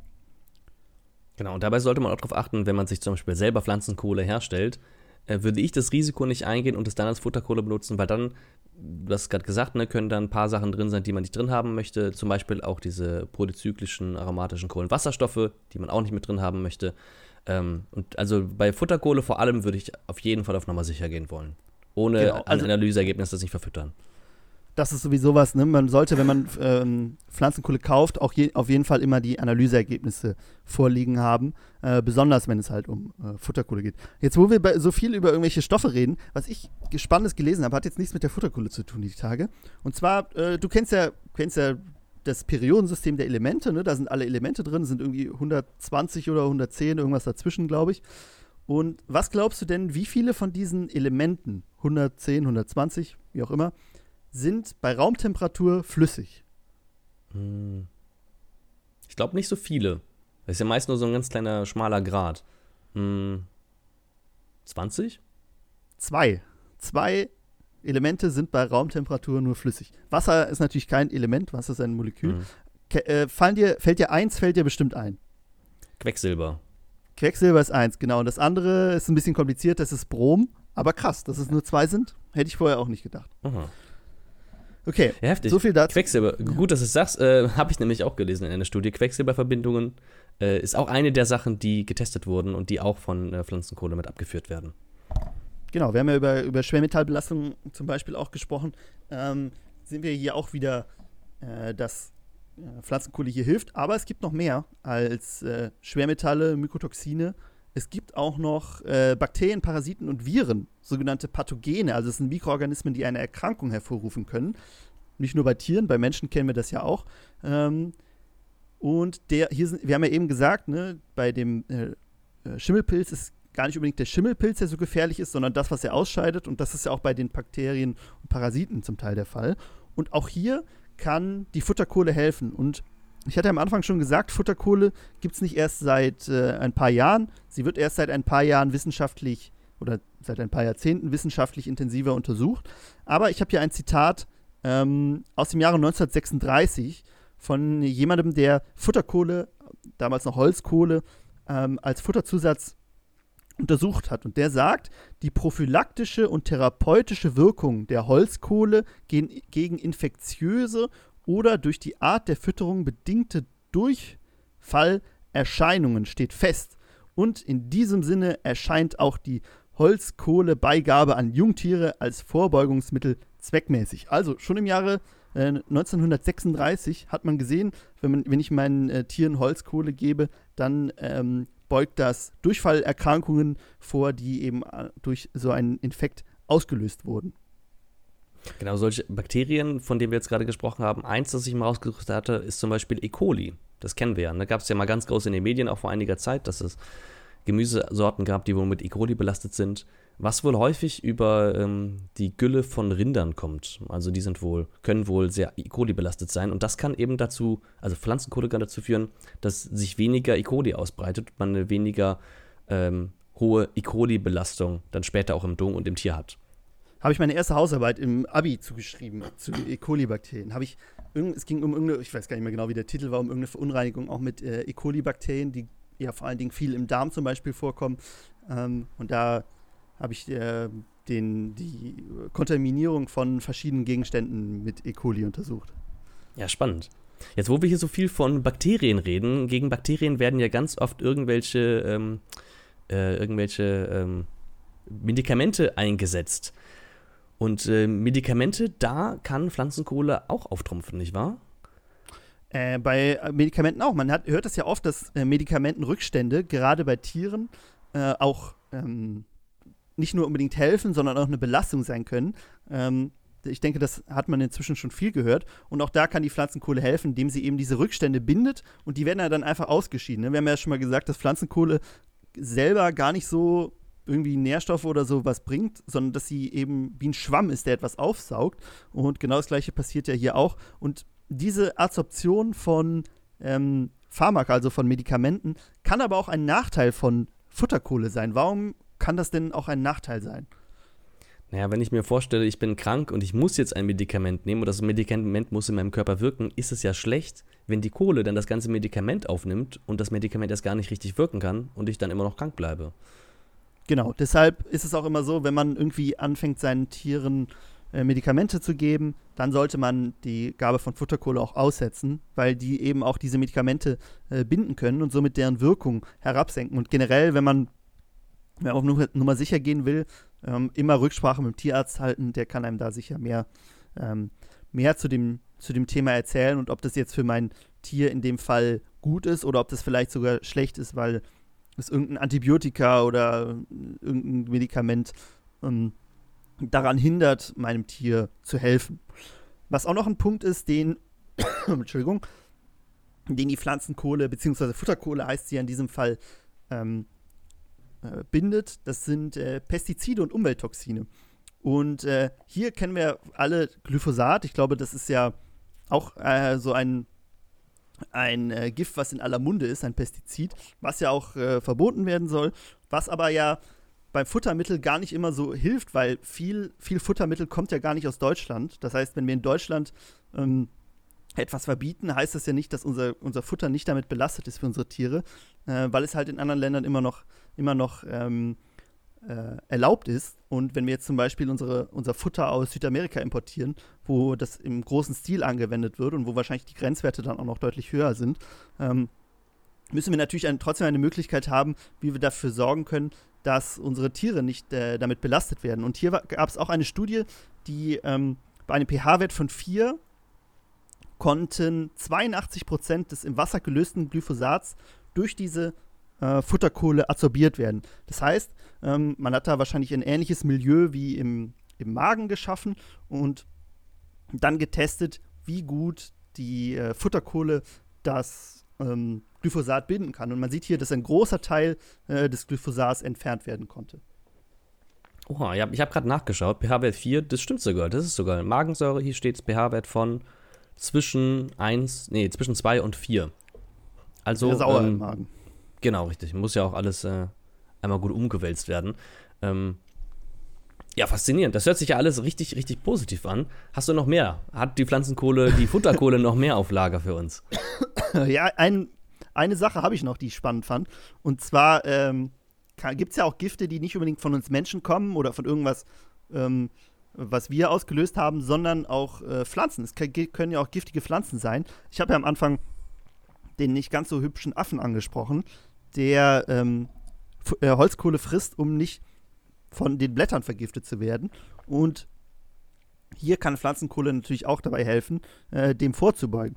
Genau, und dabei sollte man auch darauf achten, wenn man sich zum Beispiel selber Pflanzenkohle herstellt, äh, würde ich das Risiko nicht eingehen und es dann als Futterkohle benutzen, weil dann, du hast gerade gesagt, ne, können da ein paar Sachen drin sein, die man nicht drin haben möchte. Zum Beispiel auch diese polyzyklischen aromatischen Kohlenwasserstoffe, die man auch nicht mit drin haben möchte. Ähm, und also bei Futterkohle vor allem würde ich auf jeden Fall auf Nummer sicher gehen wollen. Ohne genau, also, ein Analyseergebnis das nicht verfüttern das ist sowieso was, ne? Man sollte, wenn man ähm, Pflanzenkohle kauft, auch je, auf jeden Fall immer die Analyseergebnisse vorliegen haben. Äh, besonders wenn es halt um äh, Futterkohle geht. Jetzt, wo wir so viel über irgendwelche Stoffe reden, was ich Spannendes gelesen habe, hat jetzt nichts mit der Futterkohle zu tun, die Tage. Und zwar, äh, du kennst ja, kennst ja das Periodensystem der Elemente, ne? Da sind alle Elemente drin, sind irgendwie 120 oder 110, irgendwas dazwischen, glaube ich. Und was glaubst du denn, wie viele von diesen Elementen, 110, 120, wie auch immer, sind bei Raumtemperatur flüssig? Hm. Ich glaube nicht so viele. Das ist ja meist nur so ein ganz kleiner, schmaler Grad. Hm. 20? Zwei. Zwei Elemente sind bei Raumtemperatur nur flüssig. Wasser ist natürlich kein Element, Wasser ist ein Molekül. Mhm. Äh, fallen dir, fällt dir eins, fällt dir bestimmt ein. Quecksilber. Quecksilber ist eins, genau. Und das andere ist ein bisschen kompliziert, das ist Brom. Aber krass, dass es nur zwei sind, hätte ich vorher auch nicht gedacht. Aha. Okay, heftig. so viel dazu. Quecksilber, gut, dass du es sagst, äh, *laughs* habe ich nämlich auch gelesen in einer Studie. Quecksilberverbindungen äh, ist auch eine der Sachen, die getestet wurden und die auch von äh, Pflanzenkohle mit abgeführt werden. Genau, wir haben ja über, über Schwermetallbelastung zum Beispiel auch gesprochen. Ähm, sind wir hier auch wieder, äh, dass äh, Pflanzenkohle hier hilft. Aber es gibt noch mehr als äh, Schwermetalle, Mykotoxine es gibt auch noch äh, Bakterien, Parasiten und Viren, sogenannte Pathogene. Also es sind Mikroorganismen, die eine Erkrankung hervorrufen können. Nicht nur bei Tieren, bei Menschen kennen wir das ja auch. Ähm, und der, hier sind, wir haben ja eben gesagt, ne, bei dem äh, äh, Schimmelpilz ist gar nicht unbedingt der Schimmelpilz, der so gefährlich ist, sondern das, was er ausscheidet. Und das ist ja auch bei den Bakterien und Parasiten zum Teil der Fall. Und auch hier kann die Futterkohle helfen. Und ich hatte am Anfang schon gesagt, Futterkohle gibt es nicht erst seit äh, ein paar Jahren. Sie wird erst seit ein paar Jahren wissenschaftlich oder seit ein paar Jahrzehnten wissenschaftlich intensiver untersucht. Aber ich habe hier ein Zitat ähm, aus dem Jahre 1936 von jemandem, der Futterkohle, damals noch Holzkohle, ähm, als Futterzusatz untersucht hat. Und der sagt, die prophylaktische und therapeutische Wirkung der Holzkohle gegen infektiöse oder durch die Art der Fütterung bedingte Durchfallerscheinungen steht fest. Und in diesem Sinne erscheint auch die Holzkohlebeigabe an Jungtiere als Vorbeugungsmittel zweckmäßig. Also schon im Jahre äh, 1936 hat man gesehen, wenn, man, wenn ich meinen äh, Tieren Holzkohle gebe, dann ähm, beugt das Durchfallerkrankungen vor, die eben äh, durch so einen Infekt ausgelöst wurden. Genau, solche Bakterien, von denen wir jetzt gerade gesprochen haben, eins, das ich mal rausgesucht hatte, ist zum Beispiel E. coli. Das kennen wir ja. Da gab es ja mal ganz groß in den Medien auch vor einiger Zeit, dass es Gemüsesorten gab, die wohl mit E. coli belastet sind. Was wohl häufig über ähm, die Gülle von Rindern kommt. Also die sind wohl, können wohl sehr E. coli belastet sein. Und das kann eben dazu, also Pflanzenkohle kann dazu führen, dass sich weniger E. coli ausbreitet, man eine weniger ähm, hohe E. coli-Belastung dann später auch im Dung und im Tier hat habe ich meine erste Hausarbeit im Abi zugeschrieben zu E. coli-Bakterien. Habe ich es ging um irgendeine, ich weiß gar nicht mehr genau, wie der Titel war, um irgendeine Verunreinigung auch mit äh, E. coli-Bakterien, die ja vor allen Dingen viel im Darm zum Beispiel vorkommen. Ähm, und da habe ich äh, den, die Kontaminierung von verschiedenen Gegenständen mit E. coli untersucht. Ja, spannend. Jetzt, wo wir hier so viel von Bakterien reden, gegen Bakterien werden ja ganz oft irgendwelche, ähm, äh, irgendwelche ähm, Medikamente eingesetzt. Und äh, Medikamente, da kann Pflanzenkohle auch auftrumpfen, nicht wahr? Äh, bei Medikamenten auch. Man hat, hört das ja oft, dass äh, Medikamentenrückstände gerade bei Tieren äh, auch ähm, nicht nur unbedingt helfen, sondern auch eine Belastung sein können. Ähm, ich denke, das hat man inzwischen schon viel gehört. Und auch da kann die Pflanzenkohle helfen, indem sie eben diese Rückstände bindet und die werden ja dann einfach ausgeschieden. Ne? Wir haben ja schon mal gesagt, dass Pflanzenkohle selber gar nicht so irgendwie Nährstoffe oder so was bringt, sondern dass sie eben wie ein Schwamm ist, der etwas aufsaugt. Und genau das gleiche passiert ja hier auch. Und diese Adsorption von ähm, Pharmaka, also von Medikamenten, kann aber auch ein Nachteil von Futterkohle sein. Warum kann das denn auch ein Nachteil sein? Naja, wenn ich mir vorstelle, ich bin krank und ich muss jetzt ein Medikament nehmen und das Medikament muss in meinem Körper wirken, ist es ja schlecht, wenn die Kohle dann das ganze Medikament aufnimmt und das Medikament erst gar nicht richtig wirken kann und ich dann immer noch krank bleibe. Genau, deshalb ist es auch immer so, wenn man irgendwie anfängt, seinen Tieren äh, Medikamente zu geben, dann sollte man die Gabe von Futterkohle auch aussetzen, weil die eben auch diese Medikamente äh, binden können und somit deren Wirkung herabsenken. Und generell, wenn man, man auf Nummer, Nummer sicher gehen will, ähm, immer Rücksprache mit dem Tierarzt halten, der kann einem da sicher mehr, ähm, mehr zu dem, zu dem Thema erzählen und ob das jetzt für mein Tier in dem Fall gut ist oder ob das vielleicht sogar schlecht ist, weil es irgendein Antibiotika oder irgendein Medikament ähm, daran hindert, meinem Tier zu helfen. Was auch noch ein Punkt ist, den, *coughs* Entschuldigung, den die Pflanzenkohle bzw. Futterkohle heißt sie in diesem Fall ähm, äh, bindet, das sind äh, Pestizide und Umwelttoxine. Und äh, hier kennen wir alle Glyphosat. Ich glaube, das ist ja auch äh, so ein, ein äh, Gift, was in aller Munde ist, ein Pestizid, was ja auch äh, verboten werden soll, was aber ja beim Futtermittel gar nicht immer so hilft, weil viel, viel Futtermittel kommt ja gar nicht aus Deutschland. Das heißt, wenn wir in Deutschland ähm, etwas verbieten, heißt das ja nicht, dass unser, unser Futter nicht damit belastet ist für unsere Tiere, äh, weil es halt in anderen Ländern immer noch, immer noch ähm, äh, erlaubt ist. Und wenn wir jetzt zum Beispiel unsere, unser Futter aus Südamerika importieren, wo das im großen Stil angewendet wird und wo wahrscheinlich die Grenzwerte dann auch noch deutlich höher sind, ähm, müssen wir natürlich ein, trotzdem eine Möglichkeit haben, wie wir dafür sorgen können, dass unsere Tiere nicht äh, damit belastet werden. Und hier gab es auch eine Studie, die ähm, bei einem pH-Wert von 4 konnten 82 Prozent des im Wasser gelösten Glyphosats durch diese äh, Futterkohle absorbiert werden. Das heißt, ähm, man hat da wahrscheinlich ein ähnliches Milieu wie im, im Magen geschaffen und dann getestet, wie gut die äh, Futterkohle das ähm, Glyphosat binden kann. Und man sieht hier, dass ein großer Teil äh, des Glyphosats entfernt werden konnte. Oha, ich habe hab gerade nachgeschaut. pH-Wert 4, das stimmt sogar. Das ist sogar Magensäure. Hier steht pH-Wert von zwischen 1, nee, zwischen 2 und 4. Also. Ja, sauer ähm, im Magen. Genau, richtig. Muss ja auch alles äh, einmal gut umgewälzt werden. Ähm, ja, faszinierend. Das hört sich ja alles richtig, richtig positiv an. Hast du noch mehr? Hat die Pflanzenkohle, die *laughs* Futterkohle noch mehr auf Lager für uns? *coughs* Ja, ein, eine Sache habe ich noch, die ich spannend fand. Und zwar ähm, gibt es ja auch Gifte, die nicht unbedingt von uns Menschen kommen oder von irgendwas, ähm, was wir ausgelöst haben, sondern auch äh, Pflanzen. Es können ja auch giftige Pflanzen sein. Ich habe ja am Anfang den nicht ganz so hübschen Affen angesprochen, der ähm, äh, Holzkohle frisst, um nicht von den Blättern vergiftet zu werden. Und hier kann Pflanzenkohle natürlich auch dabei helfen, äh, dem vorzubeugen.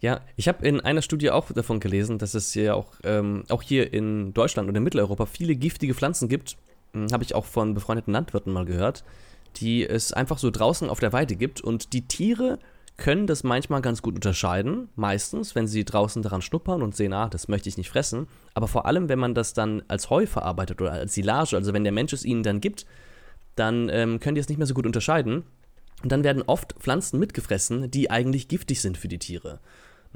Ja, ich habe in einer Studie auch davon gelesen, dass es ja auch, ähm, auch hier in Deutschland und in Mitteleuropa viele giftige Pflanzen gibt. Hm, habe ich auch von befreundeten Landwirten mal gehört, die es einfach so draußen auf der Weide gibt. Und die Tiere können das manchmal ganz gut unterscheiden, meistens, wenn sie draußen daran schnuppern und sehen, ah, das möchte ich nicht fressen. Aber vor allem, wenn man das dann als Heu verarbeitet oder als Silage, also wenn der Mensch es ihnen dann gibt, dann ähm, können die es nicht mehr so gut unterscheiden. Und dann werden oft Pflanzen mitgefressen, die eigentlich giftig sind für die Tiere.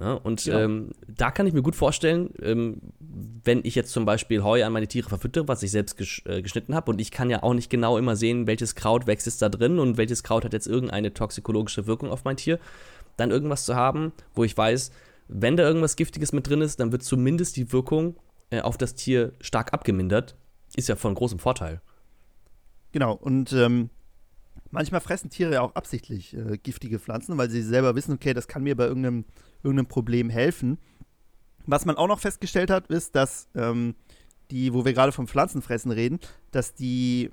Ne? Und ja. ähm, da kann ich mir gut vorstellen, ähm, wenn ich jetzt zum Beispiel Heu an meine Tiere verfüttere, was ich selbst gesch äh, geschnitten habe, und ich kann ja auch nicht genau immer sehen, welches Kraut wächst jetzt da drin und welches Kraut hat jetzt irgendeine toxikologische Wirkung auf mein Tier, dann irgendwas zu haben, wo ich weiß, wenn da irgendwas Giftiges mit drin ist, dann wird zumindest die Wirkung äh, auf das Tier stark abgemindert. Ist ja von großem Vorteil. Genau, und ähm, manchmal fressen Tiere ja auch absichtlich äh, giftige Pflanzen, weil sie selber wissen, okay, das kann mir bei irgendeinem, irgendeinem Problem helfen. Was man auch noch festgestellt hat, ist, dass ähm, die, wo wir gerade vom Pflanzenfressen reden, dass die,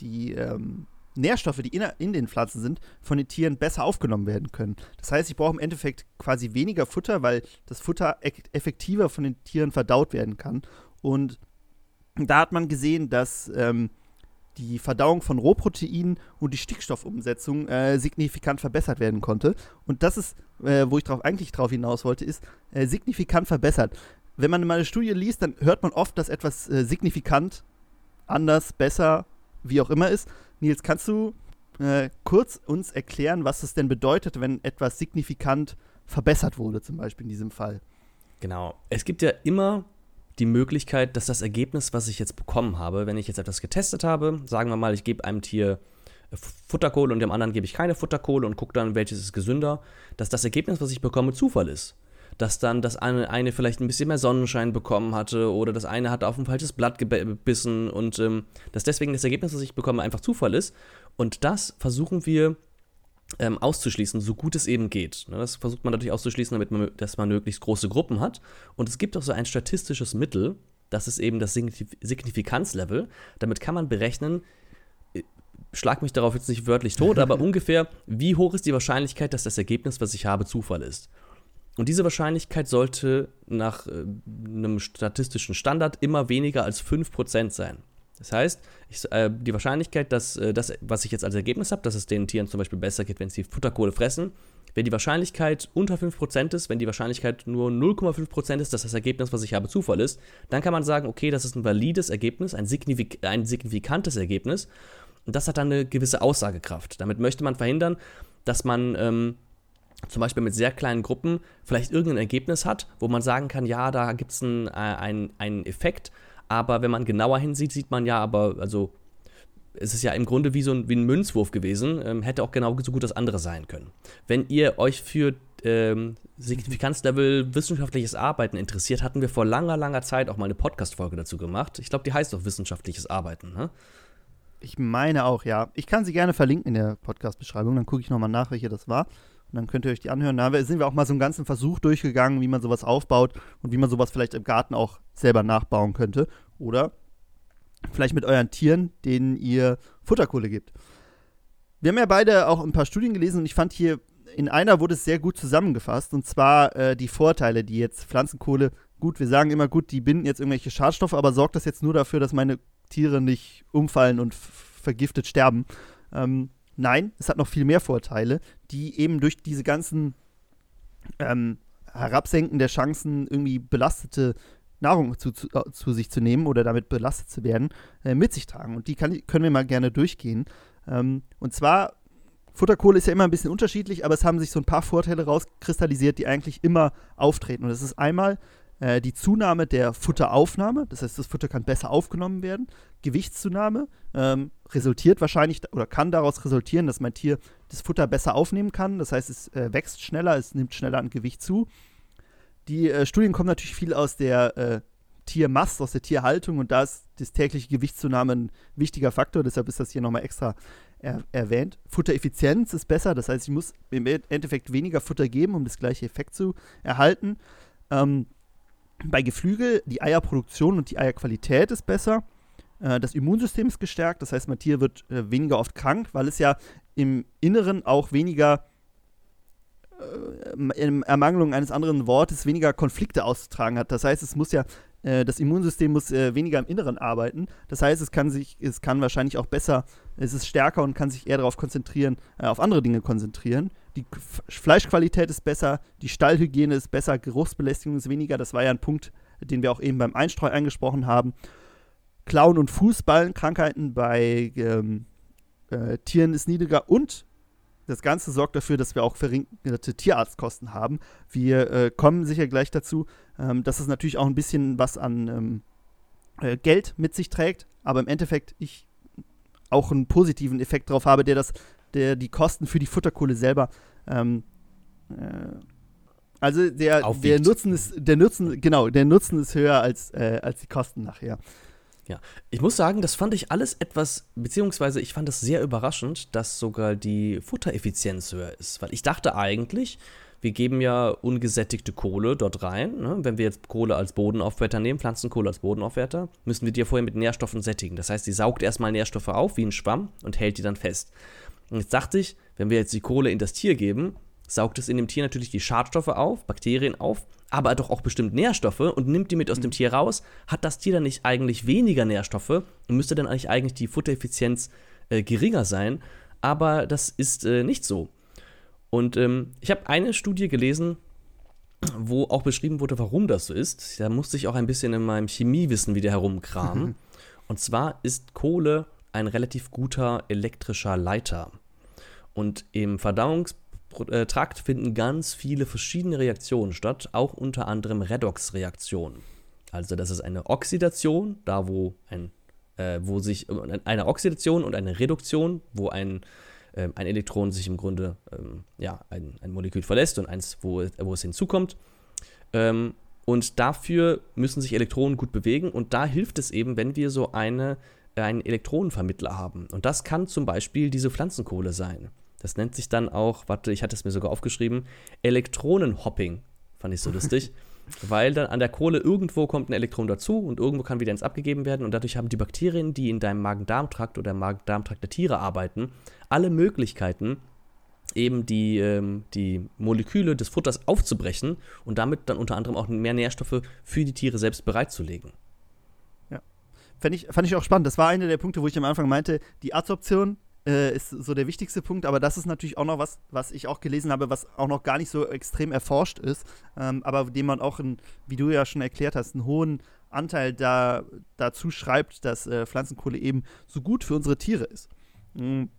die ähm, Nährstoffe, die in, in, den Pflanzen sind, von den Tieren besser aufgenommen werden können. Das heißt, ich brauche im Endeffekt quasi weniger Futter, weil das Futter effektiver von den Tieren verdaut werden kann. Und da hat man gesehen, dass ähm, die Verdauung von Rohproteinen und die Stickstoffumsetzung äh, signifikant verbessert werden konnte. Und das ist, äh, wo ich drauf, eigentlich drauf hinaus wollte, ist äh, signifikant verbessert. Wenn man mal eine Studie liest, dann hört man oft, dass etwas äh, signifikant anders, besser, wie auch immer ist. Nils, kannst du äh, kurz uns erklären, was es denn bedeutet, wenn etwas signifikant verbessert wurde, zum Beispiel in diesem Fall? Genau. Es gibt ja immer die Möglichkeit, dass das Ergebnis, was ich jetzt bekommen habe, wenn ich jetzt etwas getestet habe, sagen wir mal, ich gebe einem Tier äh, Futterkohle und dem anderen gebe ich keine Futterkohle und gucke dann, welches ist gesünder, dass das Ergebnis, was ich bekomme, Zufall ist. Dass dann das eine, eine vielleicht ein bisschen mehr Sonnenschein bekommen hatte oder das eine hat auf ein falsches Blatt gebissen und ähm, dass deswegen das Ergebnis, was ich bekomme, einfach Zufall ist. Und das versuchen wir ähm, auszuschließen, so gut es eben geht. Ne, das versucht man natürlich auszuschließen, damit man, dass man möglichst große Gruppen hat. Und es gibt auch so ein statistisches Mittel, das ist eben das Signifikanzlevel. Damit kann man berechnen, äh, schlag mich darauf jetzt nicht wörtlich tot, aber *laughs* ungefähr, wie hoch ist die Wahrscheinlichkeit, dass das Ergebnis, was ich habe, Zufall ist. Und diese Wahrscheinlichkeit sollte nach äh, einem statistischen Standard immer weniger als 5% sein. Das heißt, ich, äh, die Wahrscheinlichkeit, dass äh, das, was ich jetzt als Ergebnis habe, dass es den Tieren zum Beispiel besser geht, wenn sie Futterkohle fressen, wenn die Wahrscheinlichkeit unter 5% ist, wenn die Wahrscheinlichkeit nur 0,5% ist, dass das Ergebnis, was ich habe, Zufall ist, dann kann man sagen, okay, das ist ein valides Ergebnis, ein, signifik ein signifikantes Ergebnis. Und das hat dann eine gewisse Aussagekraft. Damit möchte man verhindern, dass man ähm, zum Beispiel mit sehr kleinen Gruppen vielleicht irgendein Ergebnis hat, wo man sagen kann, ja, da gibt es einen, äh, einen Effekt, aber wenn man genauer hinsieht, sieht man ja, aber also es ist ja im Grunde wie so ein, wie ein Münzwurf gewesen, ähm, hätte auch genau so gut das andere sein können. Wenn ihr euch für ähm, Signifikanzlevel wissenschaftliches Arbeiten interessiert, hatten wir vor langer, langer Zeit auch mal eine Podcast-Folge dazu gemacht. Ich glaube, die heißt auch wissenschaftliches Arbeiten, ne? Ich meine auch, ja. Ich kann sie gerne verlinken in der Podcast-Beschreibung, dann gucke ich nochmal nach, welche das war. Und dann könnt ihr euch die anhören. Da sind wir auch mal so einen ganzen Versuch durchgegangen, wie man sowas aufbaut und wie man sowas vielleicht im Garten auch selber nachbauen könnte. Oder vielleicht mit euren Tieren, denen ihr Futterkohle gibt. Wir haben ja beide auch ein paar Studien gelesen und ich fand hier, in einer wurde es sehr gut zusammengefasst. Und zwar äh, die Vorteile, die jetzt Pflanzenkohle, gut, wir sagen immer gut, die binden jetzt irgendwelche Schadstoffe, aber sorgt das jetzt nur dafür, dass meine Tiere nicht umfallen und vergiftet sterben. Ähm, Nein, es hat noch viel mehr Vorteile, die eben durch diese ganzen ähm, Herabsenken der Chancen, irgendwie belastete Nahrung zu, zu, äh, zu, sich zu nehmen oder damit belastet zu werden, äh, mit sich tragen. Und die kann, können wir mal gerne durchgehen. Ähm, und zwar, Futterkohle ist ja immer ein bisschen unterschiedlich, aber es haben sich so ein paar Vorteile rauskristallisiert, die eigentlich immer auftreten. Und das ist einmal äh, die Zunahme der Futteraufnahme, das heißt, das Futter kann besser aufgenommen werden. Gewichtszunahme ähm, resultiert wahrscheinlich oder kann daraus resultieren, dass mein Tier das Futter besser aufnehmen kann. Das heißt, es äh, wächst schneller, es nimmt schneller an Gewicht zu. Die äh, Studien kommen natürlich viel aus der äh, Tiermast, aus der Tierhaltung und da ist das tägliche Gewichtszunahme ein wichtiger Faktor, deshalb ist das hier nochmal extra er erwähnt. Futtereffizienz ist besser, das heißt, ich muss im Endeffekt weniger Futter geben, um das gleiche Effekt zu erhalten. Ähm, bei Geflügel die Eierproduktion und die Eierqualität ist besser. Äh, das Immunsystem ist gestärkt, das heißt, mein Tier wird äh, weniger oft krank, weil es ja im Inneren auch weniger äh, in Ermangelung eines anderen Wortes weniger Konflikte auszutragen hat. Das heißt, es muss ja das Immunsystem muss weniger im Inneren arbeiten. Das heißt, es kann sich, es kann wahrscheinlich auch besser, es ist stärker und kann sich eher darauf konzentrieren, auf andere Dinge konzentrieren. Die Fleischqualität ist besser, die Stallhygiene ist besser, Geruchsbelästigung ist weniger. Das war ja ein Punkt, den wir auch eben beim Einstreu angesprochen haben. Klauen- und Fußballenkrankheiten bei ähm, äh, Tieren ist niedriger und das Ganze sorgt dafür, dass wir auch verringerte Tierarztkosten haben. Wir äh, kommen sicher gleich dazu, ähm, dass es natürlich auch ein bisschen was an ähm, äh, Geld mit sich trägt, aber im Endeffekt ich auch einen positiven Effekt drauf habe, der das, der die Kosten für die Futterkohle selber ähm, Äh, also der, der Nutzen ist, der Nutzen, genau, der Nutzen ist höher als, äh, als die Kosten nachher. Ja, ich muss sagen, das fand ich alles etwas, beziehungsweise ich fand es sehr überraschend, dass sogar die Futtereffizienz höher ist. Weil ich dachte eigentlich, wir geben ja ungesättigte Kohle dort rein. Ne? Wenn wir jetzt Kohle als Bodenaufwerter nehmen, Pflanzenkohle als Bodenaufwerter, müssen wir die ja vorher mit Nährstoffen sättigen. Das heißt, die saugt erstmal Nährstoffe auf wie ein Schwamm und hält die dann fest. Und jetzt dachte ich, wenn wir jetzt die Kohle in das Tier geben, saugt es in dem Tier natürlich die Schadstoffe auf, Bakterien auf, aber doch auch bestimmt Nährstoffe und nimmt die mit aus dem mhm. Tier raus. Hat das Tier dann nicht eigentlich weniger Nährstoffe und müsste dann eigentlich, eigentlich die Futtereffizienz äh, geringer sein? Aber das ist äh, nicht so. Und ähm, ich habe eine Studie gelesen, wo auch beschrieben wurde, warum das so ist. Da musste ich auch ein bisschen in meinem Chemiewissen wieder herumkramen. *laughs* Und zwar ist Kohle ein relativ guter elektrischer Leiter. Und im Verdauungstrakt finden ganz viele verschiedene Reaktionen statt, auch unter anderem Redoxreaktionen. Also das ist eine Oxidation, da wo ein äh, wo sich eine Oxidation und eine Reduktion, wo ein ähm, ein Elektron sich im Grunde ähm, ja, ein, ein Molekül verlässt und eins, wo, wo es hinzukommt. Ähm, und dafür müssen sich Elektronen gut bewegen und da hilft es eben, wenn wir so eine, einen Elektronenvermittler haben. Und das kann zum Beispiel diese Pflanzenkohle sein. Das nennt sich dann auch, warte, ich hatte es mir sogar aufgeschrieben, Elektronenhopping. Fand ich so lustig. *laughs* weil dann an der Kohle irgendwo kommt ein Elektron dazu und irgendwo kann wieder ins abgegeben werden und dadurch haben die Bakterien, die in deinem Magen-Darm-Trakt oder Magen-Darm-Trakt der Tiere arbeiten, alle Möglichkeiten, eben die, ähm, die Moleküle des Futters aufzubrechen und damit dann unter anderem auch mehr Nährstoffe für die Tiere selbst bereitzulegen. Ja. Fand ich, fand ich auch spannend. Das war einer der Punkte, wo ich am Anfang meinte, die Adsorption äh, ist so der wichtigste Punkt, aber das ist natürlich auch noch was, was ich auch gelesen habe, was auch noch gar nicht so extrem erforscht ist, ähm, aber dem man auch, in, wie du ja schon erklärt hast, einen hohen Anteil da, dazu schreibt, dass äh, Pflanzenkohle eben so gut für unsere Tiere ist. Mhm.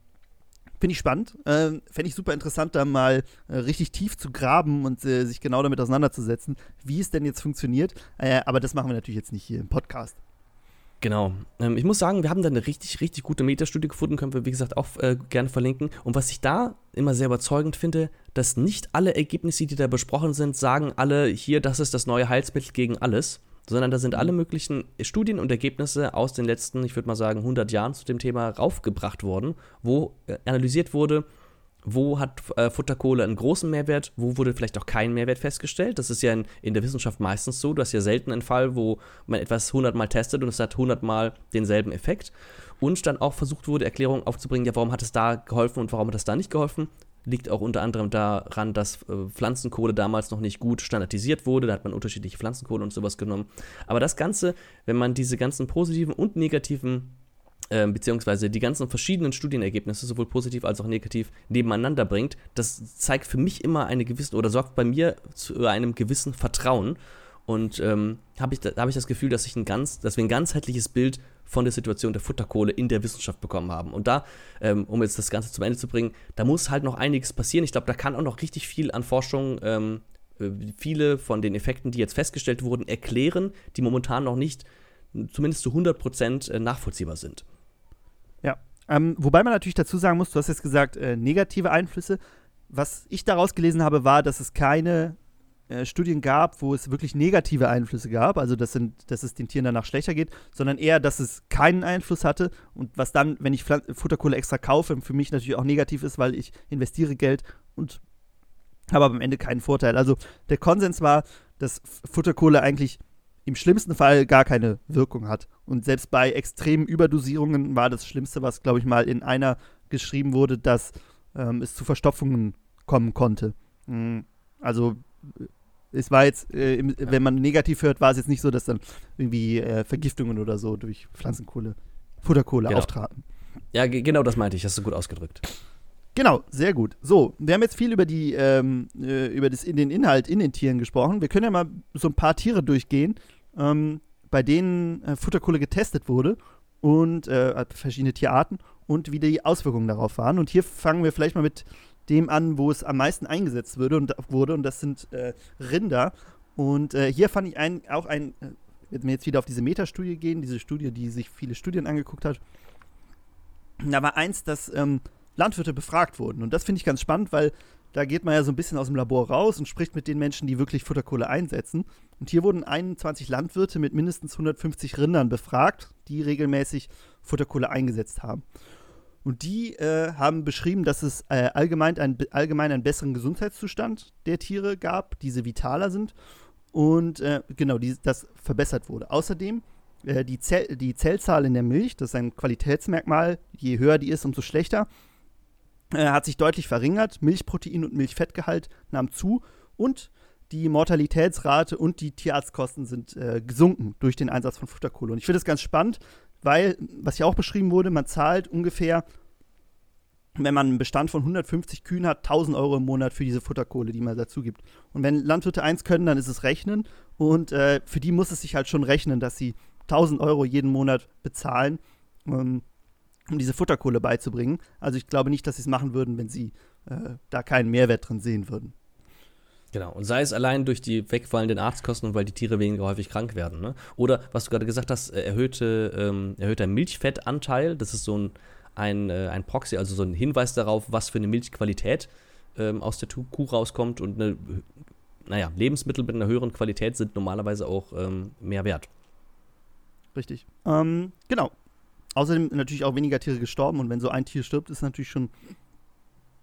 Finde ich spannend. Äh, Fände ich super interessant, da mal äh, richtig tief zu graben und äh, sich genau damit auseinanderzusetzen, wie es denn jetzt funktioniert. Äh, aber das machen wir natürlich jetzt nicht hier im Podcast. Genau. Ähm, ich muss sagen, wir haben da eine richtig, richtig gute Metastudie gefunden, können wir, wie gesagt, auch äh, gerne verlinken. Und was ich da immer sehr überzeugend finde, dass nicht alle Ergebnisse, die da besprochen sind, sagen alle, hier, das ist das neue Heilsmittel gegen alles, sondern da sind alle möglichen Studien und Ergebnisse aus den letzten, ich würde mal sagen, 100 Jahren zu dem Thema raufgebracht worden, wo äh, analysiert wurde, wo hat äh, Futterkohle einen großen Mehrwert, wo wurde vielleicht auch kein Mehrwert festgestellt. Das ist ja in, in, der Wissenschaft meistens so. Du hast ja selten einen Fall, wo man etwas 100 Mal testet und es hat 100 Mal denselben Effekt. Und dann auch versucht wurde, Erklärungen aufzubringen, ja, warum hat es da geholfen und warum hat es da nicht geholfen. Liegt auch unter anderem daran, dass äh, Pflanzenkohle damals noch nicht gut standardisiert wurde. Da hat man unterschiedliche Pflanzenkohle und sowas genommen. Aber das Ganze, wenn man diese ganzen positiven und negativen beziehungsweise die ganzen verschiedenen Studienergebnisse, sowohl positiv als auch negativ, nebeneinander bringt, das zeigt für mich immer eine gewisse oder sorgt bei mir zu einem gewissen Vertrauen. Und ähm, habe ich, da, hab ich das Gefühl, dass, ich ein ganz, dass wir ein ganzheitliches Bild von der Situation der Futterkohle in der Wissenschaft bekommen haben. Und da, ähm, um jetzt das Ganze zum Ende zu bringen, da muss halt noch einiges passieren. Ich glaube, da kann auch noch richtig viel an Forschung, ähm, äh, viele von den Effekten, die jetzt festgestellt wurden, erklären, die momentan noch nicht zumindest zu 100% äh, nachvollziehbar sind. Ähm, wobei man natürlich dazu sagen muss, du hast jetzt gesagt, äh, negative Einflüsse. Was ich daraus gelesen habe, war, dass es keine äh, Studien gab, wo es wirklich negative Einflüsse gab, also das sind, dass es den Tieren danach schlechter geht, sondern eher, dass es keinen Einfluss hatte und was dann, wenn ich Pfl Futterkohle extra kaufe, für mich natürlich auch negativ ist, weil ich investiere Geld und habe am Ende keinen Vorteil. Also der Konsens war, dass Futterkohle eigentlich im schlimmsten Fall gar keine Wirkung hat. Und selbst bei extremen Überdosierungen war das Schlimmste, was, glaube ich, mal in einer geschrieben wurde, dass ähm, es zu Verstopfungen kommen konnte. Mhm. Also es war jetzt, äh, im, ja. wenn man negativ hört, war es jetzt nicht so, dass dann irgendwie äh, Vergiftungen oder so durch Pflanzenkohle, Futterkohle genau. auftraten. Ja, genau das meinte ich, hast du gut ausgedrückt. Genau, sehr gut. So, wir haben jetzt viel über die, ähm, äh, über das, in den Inhalt in den Tieren gesprochen. Wir können ja mal so ein paar Tiere durchgehen, ähm, bei denen äh, Futterkohle getestet wurde und äh, verschiedene Tierarten und wie die Auswirkungen darauf waren. Und hier fangen wir vielleicht mal mit dem an, wo es am meisten eingesetzt wurde und, wurde, und das sind äh, Rinder. Und äh, hier fand ich ein, auch ein, äh, wenn wir jetzt wieder auf diese Metastudie gehen, diese Studie, die sich viele Studien angeguckt hat, da war eins, dass ähm, Landwirte befragt wurden. Und das finde ich ganz spannend, weil da geht man ja so ein bisschen aus dem Labor raus und spricht mit den Menschen, die wirklich Futterkohle einsetzen. Und hier wurden 21 Landwirte mit mindestens 150 Rindern befragt, die regelmäßig Futterkohle eingesetzt haben. Und die äh, haben beschrieben, dass es äh, allgemein, ein, allgemein einen besseren Gesundheitszustand der Tiere gab, diese vitaler sind und äh, genau, die, das verbessert wurde. Außerdem äh, die, Zell, die Zellzahl in der Milch, das ist ein Qualitätsmerkmal, je höher die ist, umso schlechter, äh, hat sich deutlich verringert. Milchprotein und Milchfettgehalt nahm zu und die Mortalitätsrate und die Tierarztkosten sind äh, gesunken durch den Einsatz von Futterkohle. Und ich finde das ganz spannend, weil, was ja auch beschrieben wurde, man zahlt ungefähr, wenn man einen Bestand von 150 Kühen hat, 1000 Euro im Monat für diese Futterkohle, die man dazu gibt. Und wenn Landwirte eins können, dann ist es rechnen. Und äh, für die muss es sich halt schon rechnen, dass sie 1000 Euro jeden Monat bezahlen, ähm, um diese Futterkohle beizubringen. Also ich glaube nicht, dass sie es machen würden, wenn sie äh, da keinen Mehrwert drin sehen würden. Genau, und sei es allein durch die wegfallenden Arztkosten und weil die Tiere weniger häufig krank werden. Ne? Oder, was du gerade gesagt hast, äh, erhöhte, ähm, erhöhter Milchfettanteil, das ist so ein, ein, äh, ein Proxy, also so ein Hinweis darauf, was für eine Milchqualität ähm, aus der Kuh rauskommt. Und eine, naja, Lebensmittel mit einer höheren Qualität sind normalerweise auch ähm, mehr wert. Richtig. Ähm, genau. Außerdem natürlich auch weniger Tiere gestorben und wenn so ein Tier stirbt, ist natürlich schon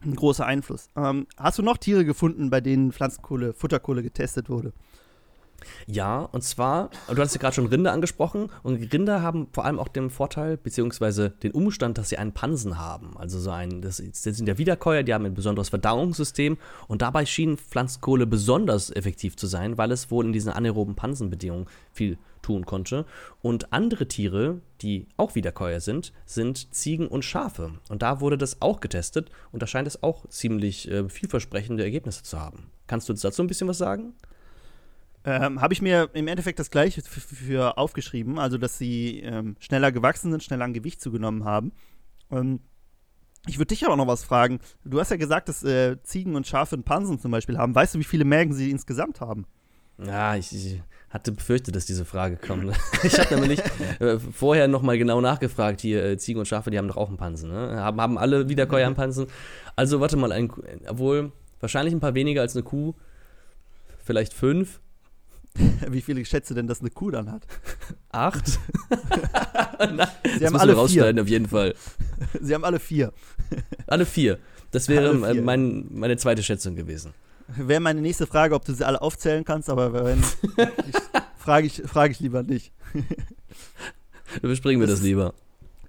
ein großer Einfluss. Ähm, hast du noch Tiere gefunden, bei denen Pflanzenkohle, Futterkohle getestet wurde? Ja, und zwar, du hast ja gerade schon Rinder angesprochen, und Rinder haben vor allem auch den Vorteil, beziehungsweise den Umstand, dass sie einen Pansen haben. Also so ein, das, das sind ja Wiederkäuer, die haben ein besonderes Verdauungssystem und dabei schien Pflanzenkohle besonders effektiv zu sein, weil es wohl in diesen anaeroben Pansenbedingungen viel tun konnte. Und andere Tiere, die auch Wiederkäuer sind, sind Ziegen und Schafe. Und da wurde das auch getestet und da scheint es auch ziemlich äh, vielversprechende Ergebnisse zu haben. Kannst du uns dazu ein bisschen was sagen? Ähm, Habe ich mir im Endeffekt das gleiche für aufgeschrieben, also dass sie ähm, schneller gewachsen sind, schneller an Gewicht zugenommen haben. Ähm, ich würde dich aber noch was fragen. Du hast ja gesagt, dass äh, Ziegen und Schafe einen Pansen zum Beispiel haben. Weißt du, wie viele Mägen sie insgesamt haben? Ja, ich, ich hatte befürchtet, dass diese Frage kommt. *laughs* Ich habe nämlich äh, vorher nochmal genau nachgefragt, hier äh, Ziegen und Schafe, die haben doch auch einen Pansen, ne? Haben, haben alle Wiederkäuer einen Pansen. Also warte mal, ein, obwohl wahrscheinlich ein paar weniger als eine Kuh, vielleicht fünf. *laughs* Wie viele schätze denn, dass eine Kuh dann hat? Acht? *laughs* *laughs* Na, Sie haben alle vier. auf jeden Fall. Sie haben alle vier. alle vier. Das wäre äh, mein, meine zweite Schätzung gewesen. Wäre meine nächste Frage, ob du sie alle aufzählen kannst, aber wenn, frage ich, frag ich lieber nicht. Überspringen wir das, das lieber.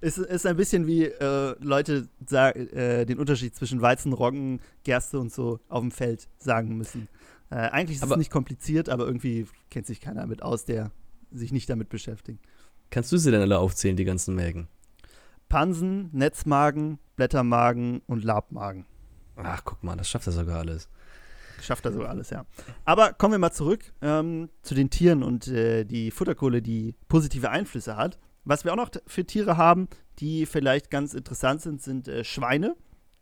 Es ist, ist ein bisschen wie äh, Leute sagen, äh, den Unterschied zwischen Weizen, Roggen, Gerste und so auf dem Feld sagen müssen. Äh, eigentlich ist aber, es nicht kompliziert, aber irgendwie kennt sich keiner damit aus, der sich nicht damit beschäftigt. Kannst du sie denn alle aufzählen, die ganzen Mägen? Pansen, Netzmagen, Blättermagen und Labmagen. Ach, guck mal, das schafft er sogar alles. Schafft er sogar alles, ja. Aber kommen wir mal zurück ähm, zu den Tieren und äh, die Futterkohle, die positive Einflüsse hat. Was wir auch noch für Tiere haben, die vielleicht ganz interessant sind, sind äh, Schweine.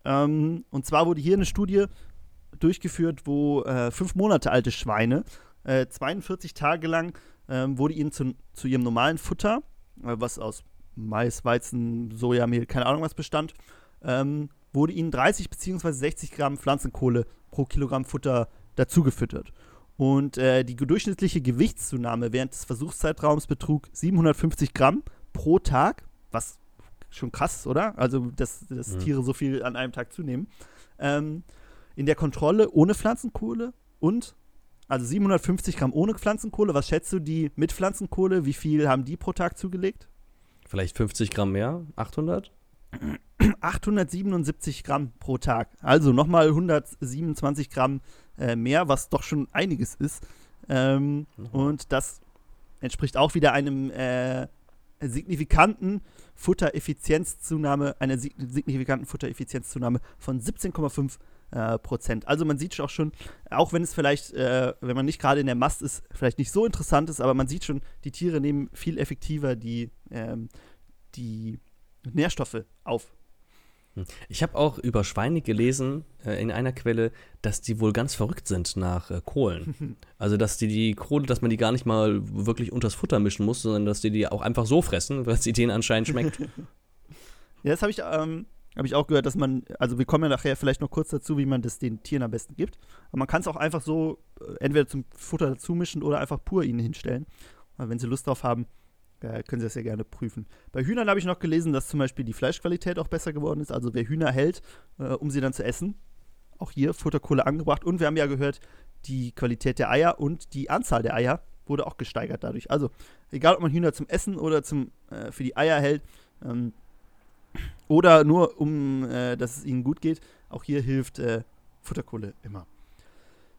Ähm, und zwar wurde hier eine Studie durchgeführt, wo äh, fünf Monate alte Schweine 42 äh, Tage lang ähm, wurde ihnen zu, zu, ihrem normalen Futter, äh, was aus Mais, Weizen, Sojamehl, keine Ahnung was bestand, ähm, wurde ihnen 30 bzw. 60 Gramm Pflanzenkohle pro Kilogramm Futter dazugefüttert. Und äh, die durchschnittliche Gewichtszunahme während des Versuchszeitraums betrug 750 Gramm pro Tag, was schon krass ist, oder? Also, dass, dass mhm. Tiere so viel an einem Tag zunehmen. Ähm, in der Kontrolle ohne Pflanzenkohle und also 750 Gramm ohne Pflanzenkohle. Was schätzt du die mit Pflanzenkohle? Wie viel haben die pro Tag zugelegt? Vielleicht 50 Gramm mehr? 800? 877 Gramm pro Tag. Also nochmal 127 Gramm äh, mehr, was doch schon einiges ist. Ähm, mhm. Und das entspricht auch wieder einem äh, signifikanten Futtereffizienzzunahme, einer signifikanten Futtereffizienzzunahme von 17,5 äh, Prozent. Also man sieht auch schon, auch wenn es vielleicht, äh, wenn man nicht gerade in der Mast ist, vielleicht nicht so interessant ist, aber man sieht schon, die Tiere nehmen viel effektiver die, ähm, die Nährstoffe auf. Hm. Ich habe auch über Schweine gelesen äh, in einer Quelle, dass die wohl ganz verrückt sind nach äh, Kohlen. *laughs* also dass die die Kohle, dass man die gar nicht mal wirklich unters Futter mischen muss, sondern dass die die auch einfach so fressen, *laughs* weil sie denen anscheinend schmeckt. *laughs* ja, das habe ich ähm, habe ich auch gehört, dass man, also wir kommen ja nachher vielleicht noch kurz dazu, wie man das den Tieren am besten gibt. Aber man kann es auch einfach so äh, entweder zum Futter dazu mischen oder einfach pur ihnen hinstellen. Aber wenn sie Lust drauf haben, äh, können sie das ja gerne prüfen. Bei Hühnern habe ich noch gelesen, dass zum Beispiel die Fleischqualität auch besser geworden ist. Also wer Hühner hält, äh, um sie dann zu essen, auch hier Futterkohle angebracht. Und wir haben ja gehört, die Qualität der Eier und die Anzahl der Eier wurde auch gesteigert dadurch. Also egal, ob man Hühner zum Essen oder zum, äh, für die Eier hält ähm, oder nur um, äh, dass es ihnen gut geht, auch hier hilft äh, Futterkohle immer.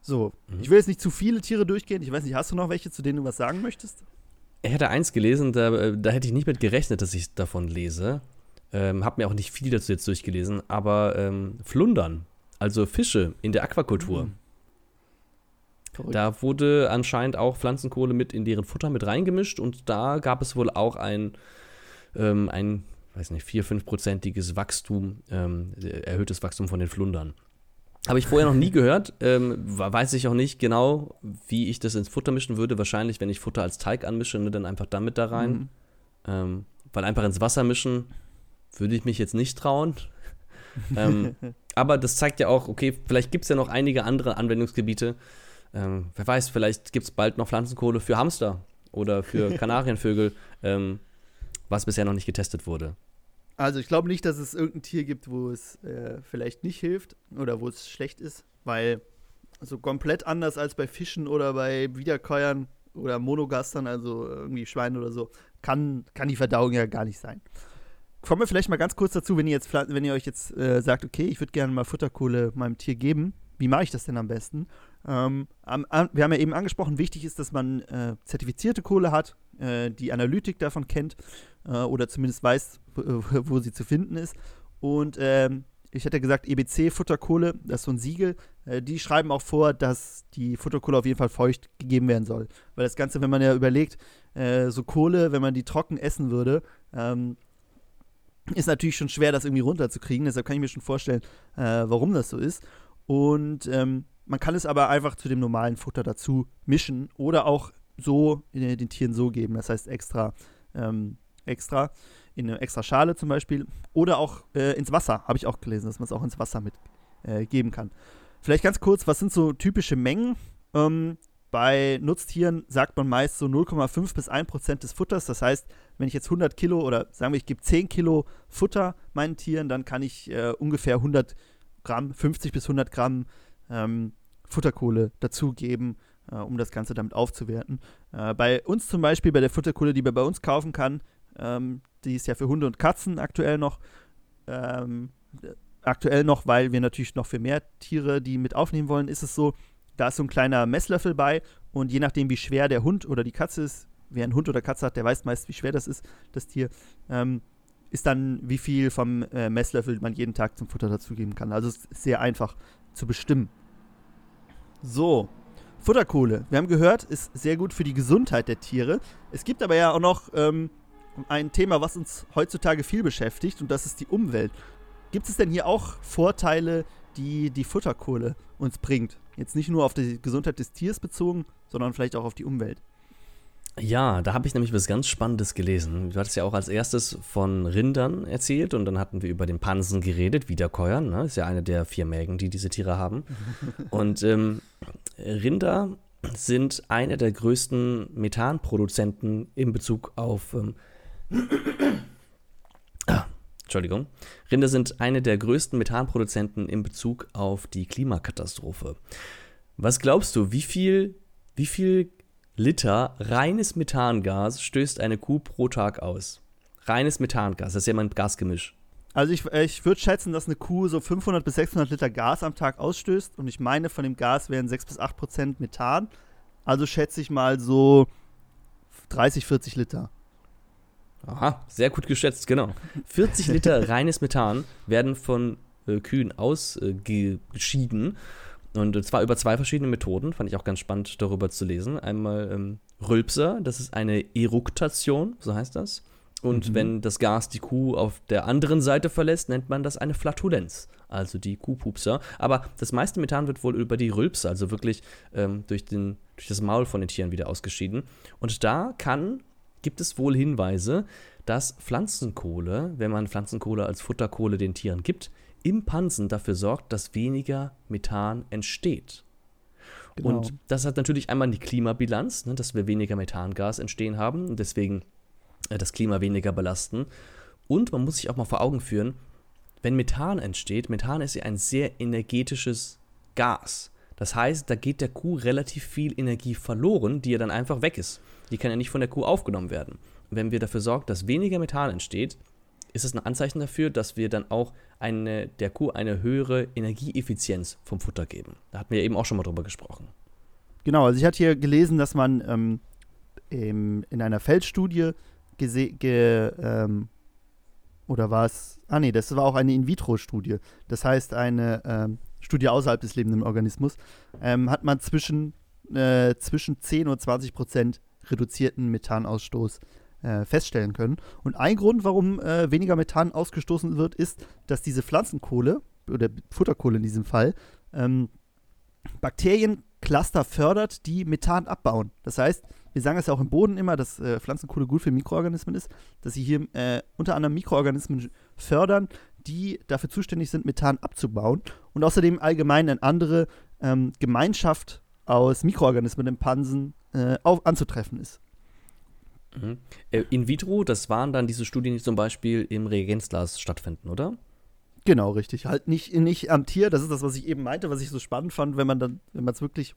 So, mhm. ich will jetzt nicht zu viele Tiere durchgehen. Ich weiß nicht, hast du noch welche, zu denen du was sagen möchtest? Ich hätte eins gelesen, da, äh, da hätte ich nicht mit gerechnet, dass ich davon lese. Ähm, hab mir auch nicht viel dazu jetzt durchgelesen, aber ähm, Flundern, also Fische in der Aquakultur. Mhm. Da wurde anscheinend auch Pflanzenkohle mit in deren Futter mit reingemischt und da gab es wohl auch ein, ähm, ein weiß nicht, 4-, 5-prozentiges Wachstum, ähm, erhöhtes Wachstum von den Flundern. Habe ich vorher noch nie *laughs* gehört. Ähm, weiß ich auch nicht genau, wie ich das ins Futter mischen würde. Wahrscheinlich, wenn ich Futter als Teig anmische, ne, dann einfach damit da rein. Mhm. Ähm, weil einfach ins Wasser mischen, würde ich mich jetzt nicht trauen. *laughs* ähm, aber das zeigt ja auch, okay, vielleicht gibt es ja noch einige andere Anwendungsgebiete. Ähm, wer weiß, vielleicht gibt es bald noch Pflanzenkohle für Hamster oder für *laughs* Kanarienvögel, ähm, was bisher noch nicht getestet wurde. Also ich glaube nicht, dass es irgendein Tier gibt, wo es äh, vielleicht nicht hilft oder wo es schlecht ist, weil so komplett anders als bei Fischen oder bei Wiederkäuern oder Monogastern, also irgendwie Schweinen oder so, kann, kann die Verdauung ja gar nicht sein. Kommen wir vielleicht mal ganz kurz dazu, wenn ihr, jetzt, wenn ihr euch jetzt äh, sagt, okay, ich würde gerne mal Futterkohle meinem Tier geben, wie mache ich das denn am besten? Ähm, am, an, wir haben ja eben angesprochen, wichtig ist, dass man äh, zertifizierte Kohle hat, äh, die Analytik davon kennt äh, oder zumindest weiß, wo sie zu finden ist. Und ähm, ich hätte gesagt, EBC Futterkohle, das ist so ein Siegel, äh, die schreiben auch vor, dass die Futterkohle auf jeden Fall feucht gegeben werden soll. Weil das Ganze, wenn man ja überlegt, äh, so Kohle, wenn man die trocken essen würde, ähm, ist natürlich schon schwer, das irgendwie runterzukriegen. Deshalb kann ich mir schon vorstellen, äh, warum das so ist. Und ähm, man kann es aber einfach zu dem normalen Futter dazu mischen oder auch so äh, den Tieren so geben. Das heißt extra, ähm, extra in eine extra Schale zum Beispiel oder auch äh, ins Wasser. Habe ich auch gelesen, dass man es auch ins Wasser mit äh, geben kann. Vielleicht ganz kurz, was sind so typische Mengen? Ähm, bei Nutztieren sagt man meist so 0,5 bis 1 Prozent des Futters. Das heißt, wenn ich jetzt 100 Kilo oder sagen wir, ich gebe 10 Kilo Futter meinen Tieren, dann kann ich äh, ungefähr 100 Gramm, 50 bis 100 Gramm ähm, Futterkohle dazugeben, äh, um das Ganze damit aufzuwerten. Äh, bei uns zum Beispiel, bei der Futterkohle, die man bei uns kaufen kann, ähm, die ist ja für Hunde und Katzen aktuell noch. Ähm, aktuell noch, weil wir natürlich noch für mehr Tiere die mit aufnehmen wollen, ist es so, da ist so ein kleiner Messlöffel bei und je nachdem, wie schwer der Hund oder die Katze ist, wer einen Hund oder Katze hat, der weiß meist, wie schwer das ist, das Tier, ähm, ist dann, wie viel vom äh, Messlöffel man jeden Tag zum Futter dazugeben kann. Also es ist sehr einfach zu bestimmen. So, Futterkohle, wir haben gehört, ist sehr gut für die Gesundheit der Tiere. Es gibt aber ja auch noch ähm, ein Thema, was uns heutzutage viel beschäftigt, und das ist die Umwelt. Gibt es denn hier auch Vorteile, die die Futterkohle uns bringt? Jetzt nicht nur auf die Gesundheit des Tiers bezogen, sondern vielleicht auch auf die Umwelt. Ja, da habe ich nämlich was ganz Spannendes gelesen. Du hattest ja auch als erstes von Rindern erzählt und dann hatten wir über den Pansen geredet, Wiederkäuern. Ne? Ist ja eine der vier Mägen, die diese Tiere haben. *laughs* und ähm, Rinder sind eine der größten Methanproduzenten in Bezug auf. Ähm, *clears throat* ah, Entschuldigung. Rinder sind eine der größten Methanproduzenten in Bezug auf die Klimakatastrophe. Was glaubst du, wie viel, wie viel Liter reines Methangas stößt eine Kuh pro Tag aus. Reines Methangas, das ist ja mein Gasgemisch. Also ich, ich würde schätzen, dass eine Kuh so 500 bis 600 Liter Gas am Tag ausstößt und ich meine, von dem Gas wären 6 bis 8 Prozent Methan. Also schätze ich mal so 30, 40 Liter. Aha, sehr gut geschätzt, genau. 40 Liter *laughs* reines Methan werden von äh, Kühen ausgeschieden. Äh, und zwar über zwei verschiedene Methoden, fand ich auch ganz spannend darüber zu lesen. Einmal ähm, Rülpser, das ist eine Eruktation, so heißt das. Und mhm. wenn das Gas die Kuh auf der anderen Seite verlässt, nennt man das eine Flatulenz, also die Kuhpupser. Aber das meiste Methan wird wohl über die Rülpser, also wirklich ähm, durch, den, durch das Maul von den Tieren wieder ausgeschieden. Und da kann gibt es wohl Hinweise, dass Pflanzenkohle, wenn man Pflanzenkohle als Futterkohle den Tieren gibt, im Pansen dafür sorgt, dass weniger Methan entsteht. Genau. Und das hat natürlich einmal die Klimabilanz, ne, dass wir weniger Methangas entstehen haben und deswegen äh, das Klima weniger belasten. Und man muss sich auch mal vor Augen führen, wenn Methan entsteht, Methan ist ja ein sehr energetisches Gas. Das heißt, da geht der Kuh relativ viel Energie verloren, die ja dann einfach weg ist. Die kann ja nicht von der Kuh aufgenommen werden. Und wenn wir dafür sorgen, dass weniger Methan entsteht, ist es ein Anzeichen dafür, dass wir dann auch eine, der Kuh eine höhere Energieeffizienz vom Futter geben. Da hatten wir eben auch schon mal drüber gesprochen. Genau, also ich hatte hier gelesen, dass man ähm, im, in einer Feldstudie ge, ähm, oder war es, ah nee, das war auch eine In-vitro-Studie. Das heißt, eine ähm, Studie außerhalb des lebenden Organismus, ähm, hat man zwischen, äh, zwischen 10 und 20 Prozent reduzierten Methanausstoß äh, feststellen können. Und ein Grund, warum äh, weniger Methan ausgestoßen wird, ist, dass diese Pflanzenkohle oder Futterkohle in diesem Fall ähm, Bakteriencluster fördert, die Methan abbauen. Das heißt, wir sagen es ja auch im Boden immer, dass äh, Pflanzenkohle gut für Mikroorganismen ist, dass sie hier äh, unter anderem Mikroorganismen fördern, die dafür zuständig sind, Methan abzubauen und außerdem allgemein eine andere ähm, Gemeinschaft aus Mikroorganismen im Pansen äh, auf, anzutreffen ist. Mhm. Äh, in vitro, das waren dann diese Studien, die zum Beispiel im Reagenzglas stattfinden, oder? Genau, richtig. Halt nicht, nicht am Tier, das ist das, was ich eben meinte, was ich so spannend fand, wenn man dann, wenn man es wirklich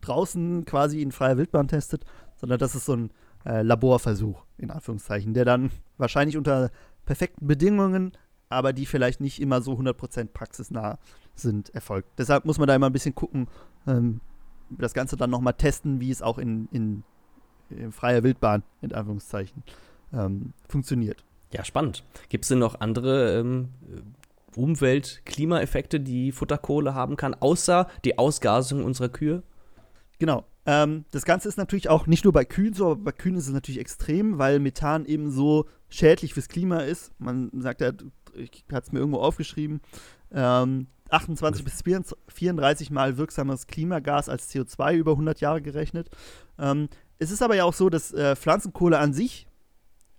draußen quasi in freier Wildbahn testet, sondern das ist so ein äh, Laborversuch, in Anführungszeichen, der dann wahrscheinlich unter perfekten Bedingungen, aber die vielleicht nicht immer so 100% praxisnah sind, erfolgt. Deshalb muss man da immer ein bisschen gucken, ähm, das Ganze dann nochmal testen, wie es auch in, in, in freier Wildbahn, in Anführungszeichen, ähm, funktioniert. Ja, spannend. Gibt es denn noch andere ähm, Umwelt-, Klimaeffekte, die Futterkohle haben kann, außer die Ausgasung unserer Kühe? Genau. Ähm, das Ganze ist natürlich auch nicht nur bei Kühen so, aber bei Kühen ist es natürlich extrem, weil Methan eben so schädlich fürs Klima ist. Man sagt ja, ich hatte es mir irgendwo aufgeschrieben, ähm, 28 bis 34 Mal wirksames Klimagas als CO2 über 100 Jahre gerechnet. Ähm, es ist aber ja auch so, dass äh, Pflanzenkohle an sich,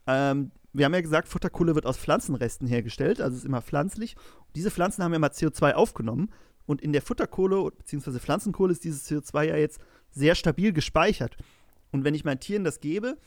ähm, wir haben ja gesagt, Futterkohle wird aus Pflanzenresten hergestellt, also ist immer pflanzlich. Und diese Pflanzen haben ja mal CO2 aufgenommen und in der Futterkohle bzw. Pflanzenkohle ist dieses CO2 ja jetzt sehr stabil gespeichert. Und wenn ich meinen Tieren das gebe,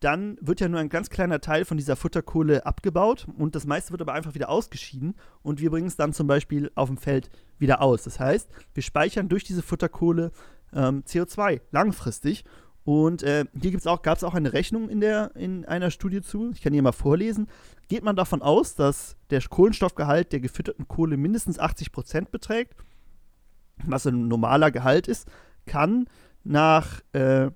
dann wird ja nur ein ganz kleiner Teil von dieser Futterkohle abgebaut und das meiste wird aber einfach wieder ausgeschieden und wir bringen es dann zum Beispiel auf dem Feld wieder aus. Das heißt, wir speichern durch diese Futterkohle ähm, CO2 langfristig und äh, hier auch, gab es auch eine Rechnung in, der, in einer Studie zu, ich kann hier mal vorlesen. Geht man davon aus, dass der Kohlenstoffgehalt der gefütterten Kohle mindestens 80% beträgt, was ein normaler Gehalt ist, kann nach äh,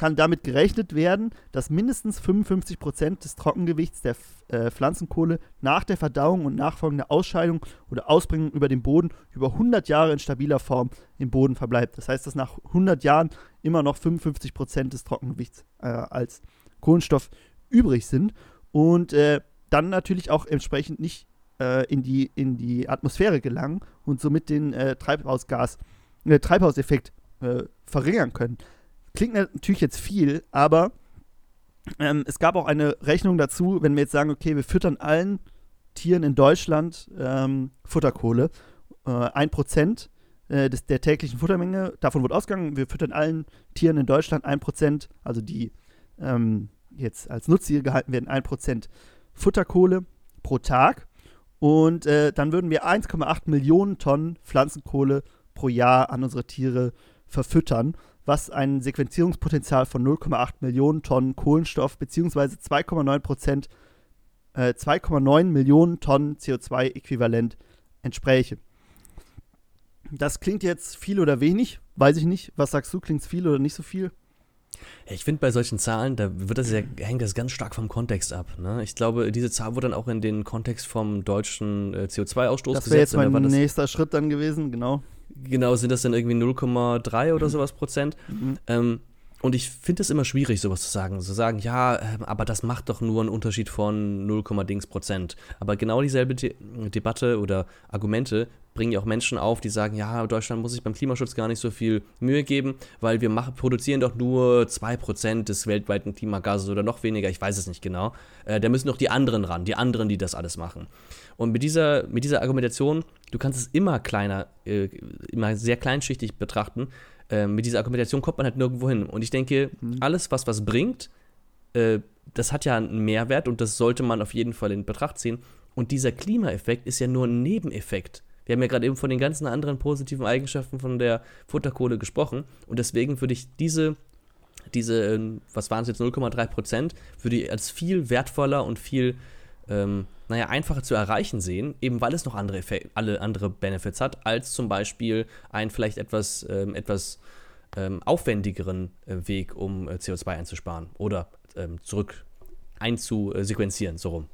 kann damit gerechnet werden, dass mindestens 55% des Trockengewichts der äh, Pflanzenkohle nach der Verdauung und nachfolgender Ausscheidung oder Ausbringung über den Boden über 100 Jahre in stabiler Form im Boden verbleibt. Das heißt, dass nach 100 Jahren immer noch 55% des Trockengewichts äh, als Kohlenstoff übrig sind und äh, dann natürlich auch entsprechend nicht äh, in, die, in die Atmosphäre gelangen und somit den äh, Treibhausgas, äh, Treibhauseffekt verringern können. Klingt natürlich jetzt viel, aber ähm, es gab auch eine Rechnung dazu, wenn wir jetzt sagen, okay, wir füttern allen Tieren in Deutschland ähm, Futterkohle, äh, ein Prozent äh, des, der täglichen Futtermenge, davon wird ausgegangen, wir füttern allen Tieren in Deutschland ein Prozent, also die ähm, jetzt als Nutztiere gehalten werden, ein Prozent Futterkohle pro Tag. Und äh, dann würden wir 1,8 Millionen Tonnen Pflanzenkohle pro Jahr an unsere Tiere verfüttern was ein Sequenzierungspotenzial von 0,8 Millionen Tonnen Kohlenstoff bzw. 2,9 äh, 2,9 Millionen Tonnen CO2-Äquivalent entspräche. Das klingt jetzt viel oder wenig, weiß ich nicht. Was sagst du, klingt es viel oder nicht so viel? Ich finde, bei solchen Zahlen, da wird das ja, hängt das ganz stark vom Kontext ab. Ne? Ich glaube, diese Zahl wurde dann auch in den Kontext vom deutschen äh, CO2-Ausstoß gesetzt. Das wäre jetzt mein nächster Schritt dann gewesen, genau. Genau, sind das dann irgendwie 0,3 oder sowas Prozent. Mhm. Ähm, und ich finde es immer schwierig, sowas zu sagen. Zu sagen, ja, ähm, aber das macht doch nur einen Unterschied von 0, Dings Prozent. Aber genau dieselbe De Debatte oder Argumente bringen ja auch Menschen auf, die sagen, ja, Deutschland muss sich beim Klimaschutz gar nicht so viel Mühe geben, weil wir machen, produzieren doch nur 2% des weltweiten Klimagases oder noch weniger, ich weiß es nicht genau. Äh, da müssen doch die anderen ran, die anderen, die das alles machen. Und mit dieser, mit dieser Argumentation, du kannst es immer kleiner, äh, immer sehr kleinschichtig betrachten, äh, mit dieser Argumentation kommt man halt nirgendwo hin. Und ich denke, mhm. alles, was was bringt, äh, das hat ja einen Mehrwert und das sollte man auf jeden Fall in Betracht ziehen. Und dieser Klimaeffekt ist ja nur ein Nebeneffekt. Wir haben ja gerade eben von den ganzen anderen positiven Eigenschaften von der Futterkohle gesprochen. Und deswegen würde ich diese, diese ähm, was waren es jetzt, 0,3 Prozent, würde ich als viel wertvoller und viel, ähm, naja, einfacher zu erreichen sehen, eben weil es noch andere, Effekt, alle andere Benefits hat, als zum Beispiel ein vielleicht etwas, ähm, etwas ähm, aufwendigeren äh, Weg, um äh, CO2 einzusparen oder ähm, zurück einzusequenzieren, so rum.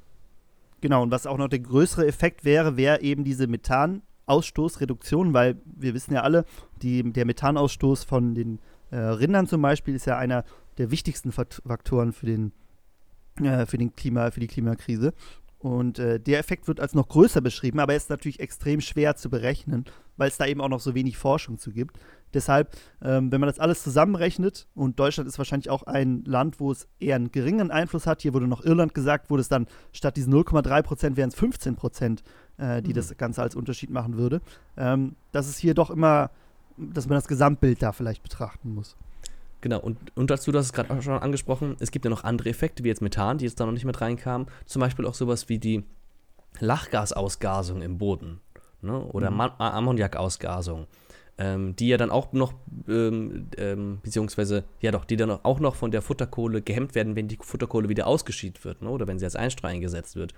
Genau, und was auch noch der größere Effekt wäre, wäre eben diese Methanausstoßreduktion, weil wir wissen ja alle, die, der Methanausstoß von den äh, Rindern zum Beispiel ist ja einer der wichtigsten Faktoren für, den, äh, für, den Klima, für die Klimakrise. Und äh, der Effekt wird als noch größer beschrieben, aber er ist natürlich extrem schwer zu berechnen, weil es da eben auch noch so wenig Forschung zu gibt. Deshalb, ähm, wenn man das alles zusammenrechnet, und Deutschland ist wahrscheinlich auch ein Land, wo es eher einen geringen Einfluss hat, hier wurde noch Irland gesagt, wo es dann statt diesen 0,3 Prozent wären es 15 Prozent, äh, die mhm. das Ganze als Unterschied machen würde. Ähm, dass es hier doch immer, dass man das Gesamtbild da vielleicht betrachten muss. Genau, und, und dazu, du hast es gerade schon angesprochen, es gibt ja noch andere Effekte, wie jetzt Methan, die jetzt da noch nicht mit reinkamen. Zum Beispiel auch sowas wie die Lachgasausgasung im Boden ne? oder mhm. Ammoniakausgasung ähm, die ja dann auch noch, ähm, ähm, beziehungsweise, ja doch, die dann auch noch von der Futterkohle gehemmt werden, wenn die Futterkohle wieder ausgeschieden wird, ne? oder wenn sie als Einstreu eingesetzt wird.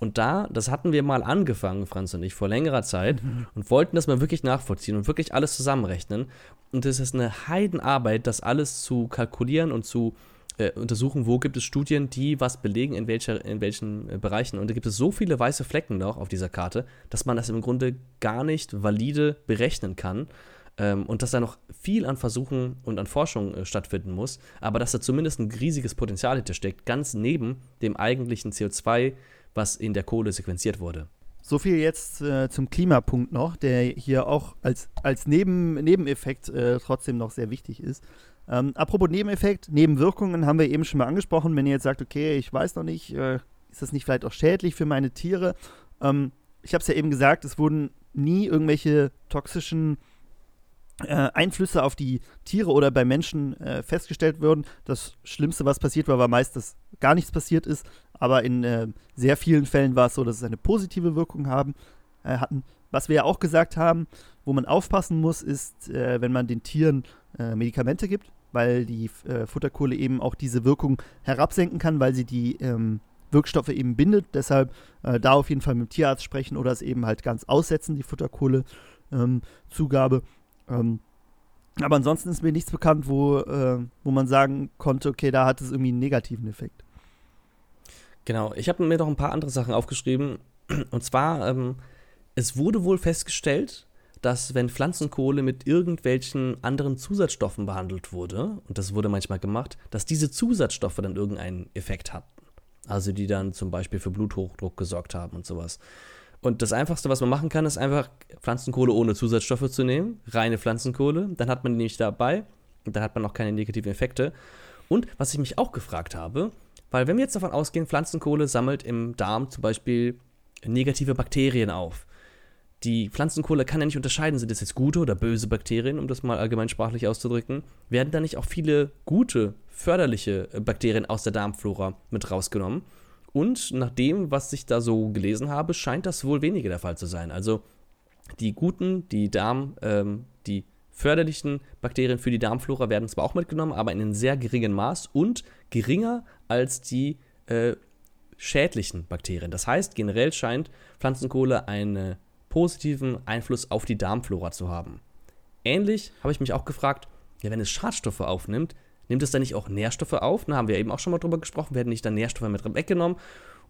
Und da, das hatten wir mal angefangen, Franz und ich, vor längerer Zeit mhm. und wollten das mal wirklich nachvollziehen und wirklich alles zusammenrechnen. Und es ist eine Heidenarbeit, das alles zu kalkulieren und zu äh, untersuchen, wo gibt es Studien, die was belegen, in, welcher, in welchen äh, Bereichen. Und da gibt es so viele weiße Flecken noch auf dieser Karte, dass man das im Grunde gar nicht valide berechnen kann. Ähm, und dass da noch viel an Versuchen und an Forschung äh, stattfinden muss, aber dass da zumindest ein riesiges Potenzial hintersteckt, ganz neben dem eigentlichen CO2, was in der Kohle sequenziert wurde. So viel jetzt äh, zum Klimapunkt noch, der hier auch als, als Neben, Nebeneffekt äh, trotzdem noch sehr wichtig ist. Ähm, apropos Nebeneffekt, Nebenwirkungen haben wir eben schon mal angesprochen. Wenn ihr jetzt sagt, okay, ich weiß noch nicht, äh, ist das nicht vielleicht auch schädlich für meine Tiere? Ähm, ich habe es ja eben gesagt, es wurden nie irgendwelche toxischen äh, Einflüsse auf die Tiere oder bei Menschen äh, festgestellt worden. Das Schlimmste, was passiert war, war meist, dass gar nichts passiert ist. Aber in äh, sehr vielen Fällen war es so, dass es eine positive Wirkung haben, äh, hatten. Was wir ja auch gesagt haben, wo man aufpassen muss, ist, äh, wenn man den Tieren Medikamente gibt, weil die Futterkohle eben auch diese Wirkung herabsenken kann, weil sie die ähm, Wirkstoffe eben bindet. Deshalb da auf jeden Fall mit dem Tierarzt sprechen oder es eben halt ganz aussetzen, die Futterkohlezugabe. Ähm, ähm, aber ansonsten ist mir nichts bekannt, wo, äh, wo man sagen konnte, okay, da hat es irgendwie einen negativen Effekt. Genau, ich habe mir noch ein paar andere Sachen aufgeschrieben. *clears throat* Und zwar, ähm, es wurde wohl festgestellt, dass wenn Pflanzenkohle mit irgendwelchen anderen Zusatzstoffen behandelt wurde, und das wurde manchmal gemacht, dass diese Zusatzstoffe dann irgendeinen Effekt hatten. Also die dann zum Beispiel für Bluthochdruck gesorgt haben und sowas. Und das Einfachste, was man machen kann, ist einfach Pflanzenkohle ohne Zusatzstoffe zu nehmen, reine Pflanzenkohle. Dann hat man die nicht dabei und dann hat man auch keine negativen Effekte. Und was ich mich auch gefragt habe, weil wenn wir jetzt davon ausgehen, Pflanzenkohle sammelt im Darm zum Beispiel negative Bakterien auf die Pflanzenkohle kann ja nicht unterscheiden, sind das jetzt gute oder böse Bakterien, um das mal allgemeinsprachlich auszudrücken. Werden da nicht auch viele gute, förderliche äh, Bakterien aus der Darmflora mit rausgenommen? Und nach dem, was ich da so gelesen habe, scheint das wohl weniger der Fall zu sein. Also die guten, die Darm, ähm, die förderlichen Bakterien für die Darmflora werden zwar auch mitgenommen, aber in einem sehr geringen Maß und geringer als die äh, schädlichen Bakterien. Das heißt, generell scheint Pflanzenkohle eine positiven Einfluss auf die Darmflora zu haben. Ähnlich habe ich mich auch gefragt, ja, wenn es Schadstoffe aufnimmt, nimmt es dann nicht auch Nährstoffe auf? Da haben wir eben auch schon mal drüber gesprochen, werden nicht dann Nährstoffe mit weggenommen.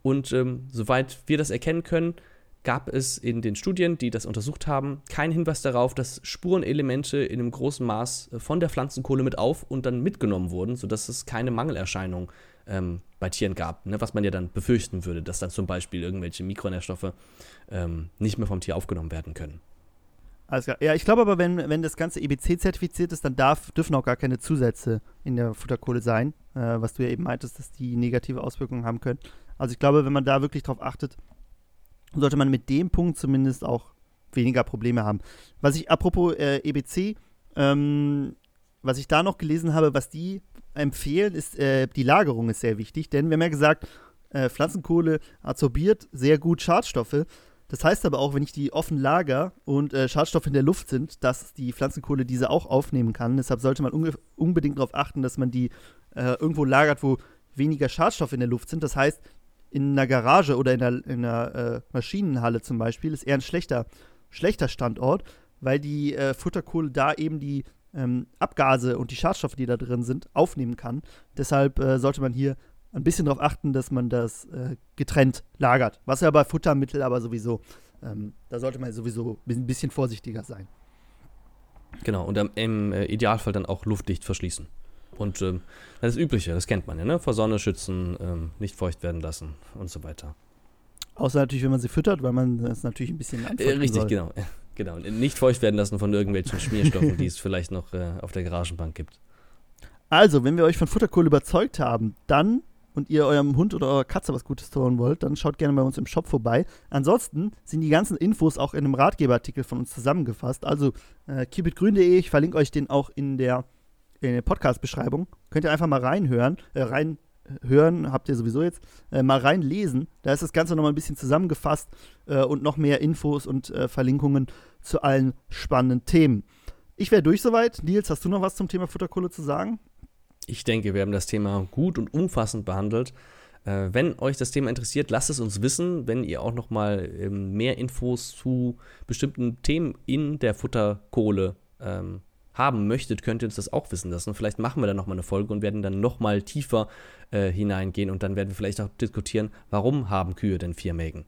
Und ähm, soweit wir das erkennen können, gab es in den Studien, die das untersucht haben, keinen Hinweis darauf, dass Spurenelemente in einem großen Maß äh, von der Pflanzenkohle mit auf und dann mitgenommen wurden, sodass es keine Mangelerscheinung ähm, bei Tieren gab, ne? was man ja dann befürchten würde, dass dann zum Beispiel irgendwelche Mikronährstoffe ähm, nicht mehr vom Tier aufgenommen werden können. Alles klar. Ja, ich glaube aber, wenn, wenn das Ganze EBC zertifiziert ist, dann darf, dürfen auch gar keine Zusätze in der Futterkohle sein, äh, was du ja eben meintest, dass die negative Auswirkungen haben können. Also ich glaube, wenn man da wirklich drauf achtet, sollte man mit dem Punkt zumindest auch weniger Probleme haben. Was ich, apropos äh, EBC, ähm, was ich da noch gelesen habe, was die empfehlen, ist, äh, die Lagerung ist sehr wichtig, denn wir haben ja gesagt, äh, Pflanzenkohle absorbiert sehr gut Schadstoffe. Das heißt aber auch, wenn ich die offen lager und äh, Schadstoffe in der Luft sind, dass die Pflanzenkohle diese auch aufnehmen kann. Deshalb sollte man unbedingt darauf achten, dass man die äh, irgendwo lagert, wo weniger Schadstoffe in der Luft sind. Das heißt, in einer Garage oder in einer, in einer äh, Maschinenhalle zum Beispiel ist eher ein schlechter, schlechter Standort, weil die äh, Futterkohle da eben die ähm, Abgase und die Schadstoffe, die da drin sind, aufnehmen kann. Deshalb äh, sollte man hier ein bisschen darauf achten, dass man das äh, getrennt lagert. Was ja bei Futtermittel aber sowieso, ähm, da sollte man sowieso ein bisschen vorsichtiger sein. Genau, und im äh, Idealfall dann auch luftdicht verschließen. Und ähm, das Übliche, das kennt man ja, ne? Vor Sonne schützen, ähm, nicht feucht werden lassen und so weiter. Außer natürlich, wenn man sie füttert, weil man das natürlich ein bisschen äh, Richtig, soll. genau. genau. Nicht feucht werden lassen von irgendwelchen Schmierstoffen, die es vielleicht noch äh, auf der Garagenbank gibt. Also, wenn wir euch von Futterkohl überzeugt haben, dann und ihr eurem Hund oder eurer Katze was Gutes tun wollt, dann schaut gerne bei uns im Shop vorbei. Ansonsten sind die ganzen Infos auch in einem Ratgeberartikel von uns zusammengefasst. Also äh, keepitgrün.de, ich verlinke euch den auch in der, in der Podcast-Beschreibung. Könnt ihr einfach mal reinhören, äh, reinhören, habt ihr sowieso jetzt, äh, mal reinlesen. Da ist das Ganze nochmal ein bisschen zusammengefasst äh, und noch mehr Infos und äh, Verlinkungen zu allen spannenden Themen. Ich wäre durch soweit. Nils, hast du noch was zum Thema Futterkohle zu sagen? Ich denke, wir haben das Thema gut und umfassend behandelt. Äh, wenn euch das Thema interessiert, lasst es uns wissen. Wenn ihr auch noch mal ähm, mehr Infos zu bestimmten Themen in der Futterkohle ähm, haben möchtet, könnt ihr uns das auch wissen lassen. Vielleicht machen wir dann noch mal eine Folge und werden dann noch mal tiefer äh, hineingehen und dann werden wir vielleicht auch diskutieren, warum haben Kühe denn vier Mägen?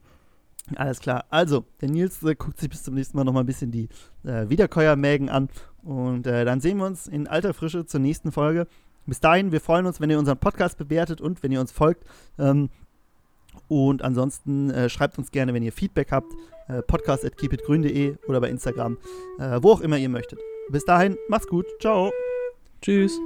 Alles klar. Also, der Nils äh, guckt sich bis zum nächsten Mal noch mal ein bisschen die äh, Wiederkäuermägen an und äh, dann sehen wir uns in alter Frische zur nächsten Folge. Bis dahin, wir freuen uns, wenn ihr unseren Podcast bewertet und wenn ihr uns folgt. Ähm, und ansonsten äh, schreibt uns gerne, wenn ihr Feedback habt, äh, podcast oder bei Instagram, äh, wo auch immer ihr möchtet. Bis dahin, macht's gut. Ciao. Tschüss.